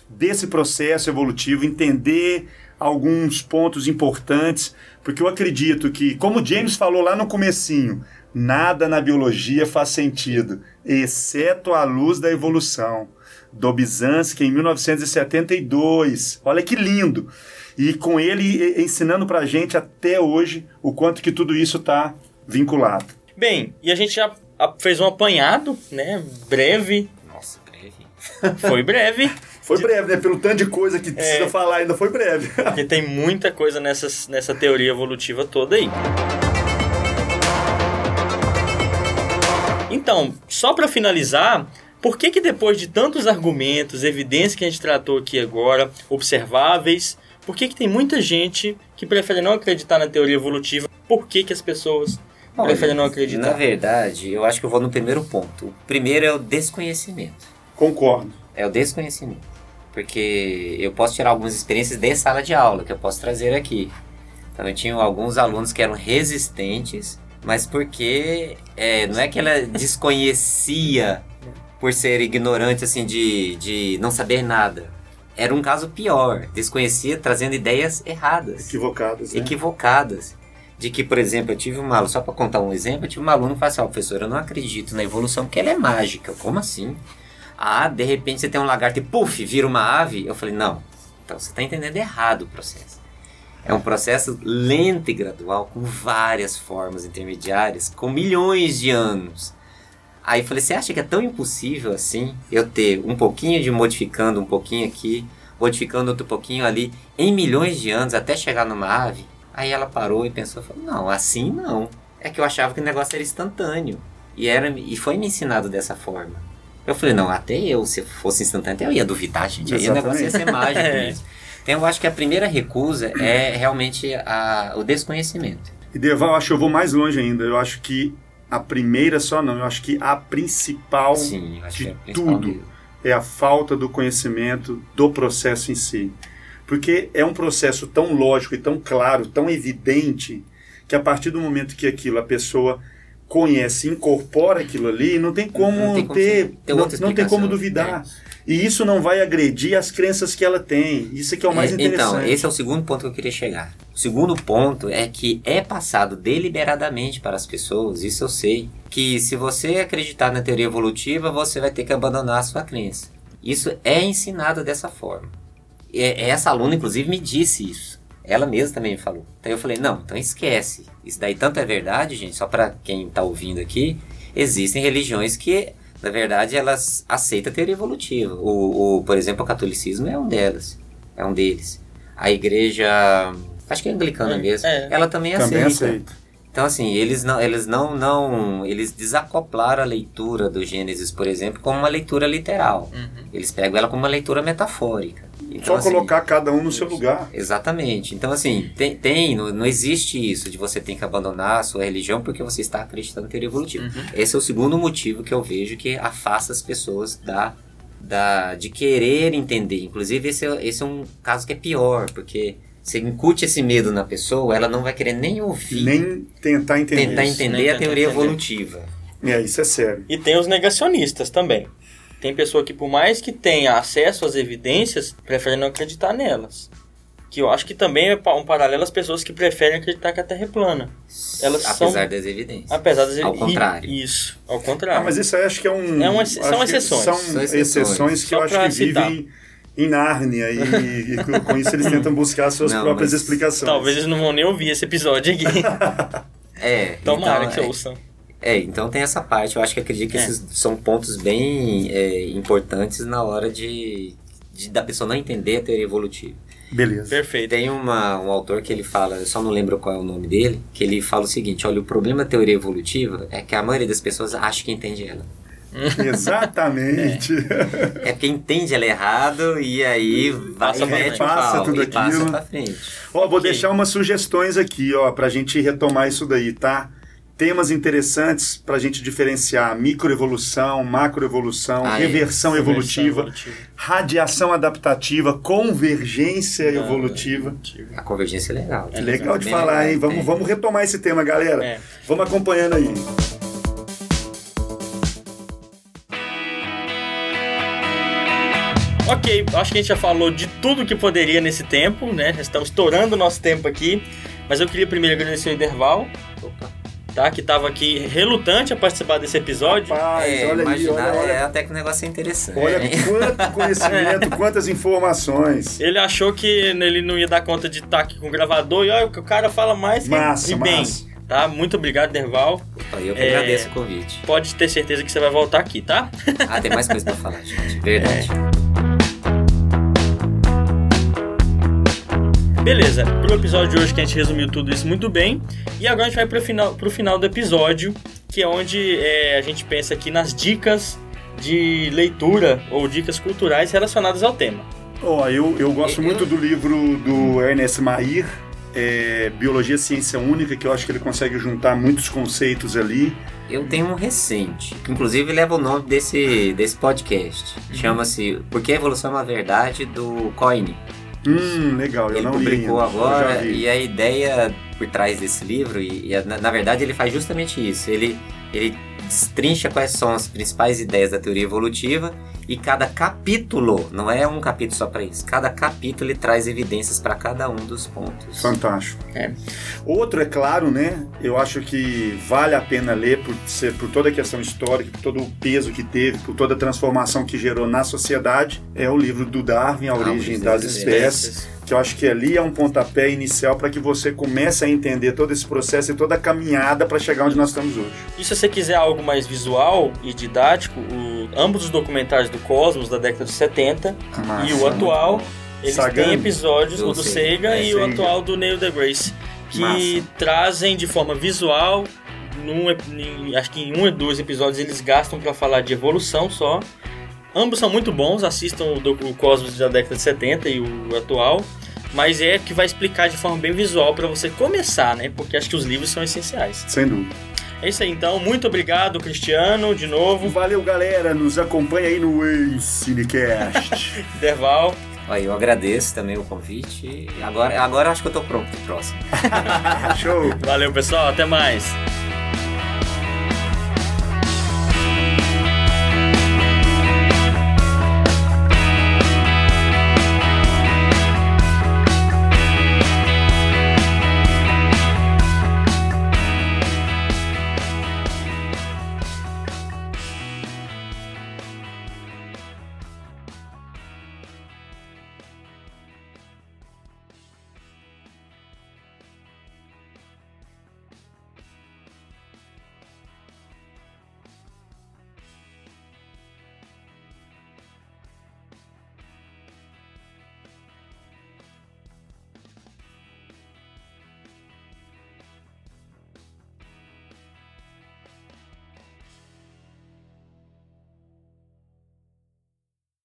desse processo evolutivo, entender alguns pontos importantes, porque eu acredito que, como o James falou lá no comecinho, nada na biologia faz sentido, exceto a luz da evolução. Dobzhansky, em 1972. Olha que lindo! E com ele ensinando pra gente até hoje o quanto que tudo isso está vinculado. Bem, e a gente já a- fez um apanhado, né? Breve. Nossa, breve. Foi breve, Foi breve, né? Pelo tanto de coisa que precisa É. falar, ainda foi breve. porque tem muita coisa nessas, nessa teoria evolutiva toda aí. Então, só para finalizar, por que que depois de tantos argumentos, evidências que a gente tratou aqui agora, observáveis, por que que tem muita gente que prefere não acreditar na teoria evolutiva? Por que que as pessoas preferem não acreditar? Na verdade, eu acho que eu vou no primeiro ponto. O primeiro é o desconhecimento. Concordo. É o desconhecimento. Porque eu posso tirar algumas experiências de sala de aula que eu posso trazer aqui. Então eu tinha alguns alunos que eram resistentes, mas porque é, não é que ela desconhecia por ser ignorante assim de, de não saber nada. Era um caso pior, desconhecia trazendo ideias erradas Equivocadas. Né? equivocadas. De que, por exemplo, eu tive uma aula, só para contar um exemplo, eu tive uma aluna que falou assim, ó, professor, eu não acredito na evolução porque ela é mágica. Como assim? Ah, de repente você tem um lagarto e puf, vira uma ave. Eu falei, não, então você está entendendo errado o processo. É um processo lento e gradual, com várias formas intermediárias, com milhões de anos. Aí eu falei, você acha que é tão impossível assim eu ter um pouquinho de modificando um pouquinho aqui, modificando outro pouquinho ali, em milhões de anos até chegar numa ave? Aí ela parou e pensou, falou, não, assim não. É que eu achava que o negócio era instantâneo. E, era, e foi me ensinado dessa forma. Eu falei, não, até eu, se fosse instantâneo, eu ia duvidar, gente. Aí o negócio ia ser mágico É. mesmo. Então eu acho que a primeira recusa é realmente a, o desconhecimento. E Deval, eu acho que eu vou mais longe ainda. Eu acho que a primeira só não, eu acho que a principal Sim, de que é a principal tudo mesmo. é a falta do conhecimento do processo em si. Porque é um processo tão lógico e tão claro, tão evidente, que a partir do momento que aquilo a pessoa conhece, incorpora aquilo ali, não tem como, Não tem ter, ter não, não tem como duvidar. é. E isso não vai agredir as crenças que ela tem. Isso é que é o mais É, interessante. Então, esse é o segundo ponto que eu queria chegar. O segundo ponto é que é passado deliberadamente para as pessoas, isso eu sei, que se você acreditar na teoria evolutiva, você vai ter que abandonar a sua crença. Isso é ensinado dessa forma. E essa aluna, inclusive, me disse isso. Ela mesma também me falou. Então eu falei, não, então esquece. Isso daí tanto é verdade, gente, só para quem está ouvindo aqui, existem religiões que, na verdade, elas aceitam a teoria evolutiva. O, o, por exemplo, o catolicismo é um delas. É um deles. A igreja, acho que é anglicana É, mesmo, é. ela também, Também aceita. aceita. Então assim, eles não, eles não, não, eles desacoplaram a leitura do Gênesis, por exemplo, como uma leitura literal. Uhum. Eles pegam ela como uma leitura metafórica. Então, Só assim, colocar cada um no seu lugar. Exatamente. Então, assim, tem, tem não, não existe isso de você ter que abandonar a sua religião porque você está acreditando em teoria evolutiva. Uhum. Esse é o segundo motivo que eu vejo que afasta as pessoas da, da de querer entender. Inclusive, esse é, esse é um caso que é pior, porque você incute esse medo na pessoa, ela não vai querer nem ouvir, Nem tentar entender tentar isso. entender Nem a teoria entender. evolutiva. É, isso é sério. E tem os negacionistas também. Tem pessoa que, por mais que tenha acesso às evidências, prefere não acreditar nelas. Que eu acho que também é um paralelo às pessoas que preferem acreditar que a Terra é plana. Elas apesar são- das evidências. Apesar das Ao contrário. Isso, ao contrário. Ah, mas isso aí acho que é um. É uma são que exceções. São, São exceções. exceções. que Só eu acho que citar. vivem em Nárnia e, e com- com isso eles tentam buscar as suas Não, próprias explicações. Talvez eles não vão nem ouvir esse episódio aqui. É, Tomara então, que é, ouçam. É, então tem essa parte. Eu acho que acredito que É. esses são pontos bem é, importantes na hora de, de- da pessoa não entender a teoria evolutiva. Beleza. Perfeito. Tem uma, um autor que ele fala, eu só não lembro qual é o nome dele, que ele fala o seguinte: olha, o problema da teoria evolutiva é que a maioria das pessoas acha que entende ela. Exatamente. É porque entende ela errado e aí vai Passa e pra mete frente. o Passa pau tudo e passa aquilo. pra frente. Ó, vou Ok. deixar umas sugestões aqui, ó, pra gente retomar isso daí, tá? Temas interessantes pra gente diferenciar microevolução, macroevolução, Ah, é. reversão evolutiva, Evolutiva. radiação adaptativa, convergência Ah, evolutiva. A convergência é legal. É legal de Bem falar, legal, hein? Vamos, tem. vamos retomar esse tema, galera. É. Vamos acompanhando aí. Ok, acho que a gente já falou de tudo que poderia nesse tempo, né? Estamos estourando o nosso tempo aqui. Mas eu queria primeiro agradecer o Interval, Opa. tá? Que estava aqui relutante a participar desse episódio. Rapaz, É, olha aí, olha, olha. é até que o negócio é interessante. Olha hein? quanto conhecimento, quantas informações. Ele achou que ele não ia dar conta de estar aqui com o gravador e olha, o cara fala mais que Massa, e bem. massa. Tá? Muito obrigado. Opa, Eu que É. agradeço o convite. Pode ter certeza que você vai voltar aqui, tá? Ah, tem mais coisa pra falar, gente. Verdade. Beleza, pro episódio de hoje que a gente resumiu tudo isso muito bem. E agora a gente vai pro final, pro final do episódio, que é onde é, a gente pensa aqui nas dicas de leitura ou dicas culturais relacionadas ao tema. Ó, eu, eu gosto Eu- muito do livro do Ernest Mayr, é, Biologia Ciência Única, que eu acho que ele consegue juntar muitos conceitos ali. Eu tenho um recente, que inclusive leva o nome desse, desse podcast. Uhum. Chama-se Por que a Evolução é uma Verdade, do Coyne. Hum, legal, eu Ele não li publicou já agora e a ideia por trás desse livro, e, e na, na verdade ele faz justamente isso. Ele, ele destrincha quais são as principais ideias da teoria evolutiva e cada capítulo, não é um capítulo só para isso, cada capítulo ele traz evidências para cada um dos pontos. Fantástico. É. Outro, é claro, né? Eu acho que vale a pena ler por, ser, por toda a questão histórica, por todo o peso que teve, por toda a transformação que gerou na sociedade, é o livro do Darwin, A Origem das Espécies, que eu acho que ali é um pontapé inicial para que você comece a entender todo esse processo e toda a caminhada para chegar onde nós estamos hoje. E se você quiser algo mais visual e didático, o- ambos os documentários do Cosmos da década de 70 Massa. e o atual, eles Sagan. têm episódios, Do o do Sega é, e o Sagan. atual do Neil deGrasse, que Massa. trazem de forma visual, num, em- acho que em um ou dois episódios eles gastam para falar de evolução só. Ambos são muito bons, assistam o, do, o Cosmos da década de 70 e o atual. Mas é que vai explicar de forma bem visual para você começar, né? Porque acho que os livros são essenciais. Sem dúvida. É isso aí, então. Muito obrigado, Cristiano, de novo. Valeu, galera. Nos acompanha aí no Ensinecast. Derval. Olha, eu agradeço também o convite. e Agora, agora acho que eu tô pronto pro próximo. Show. Valeu, pessoal. Até mais.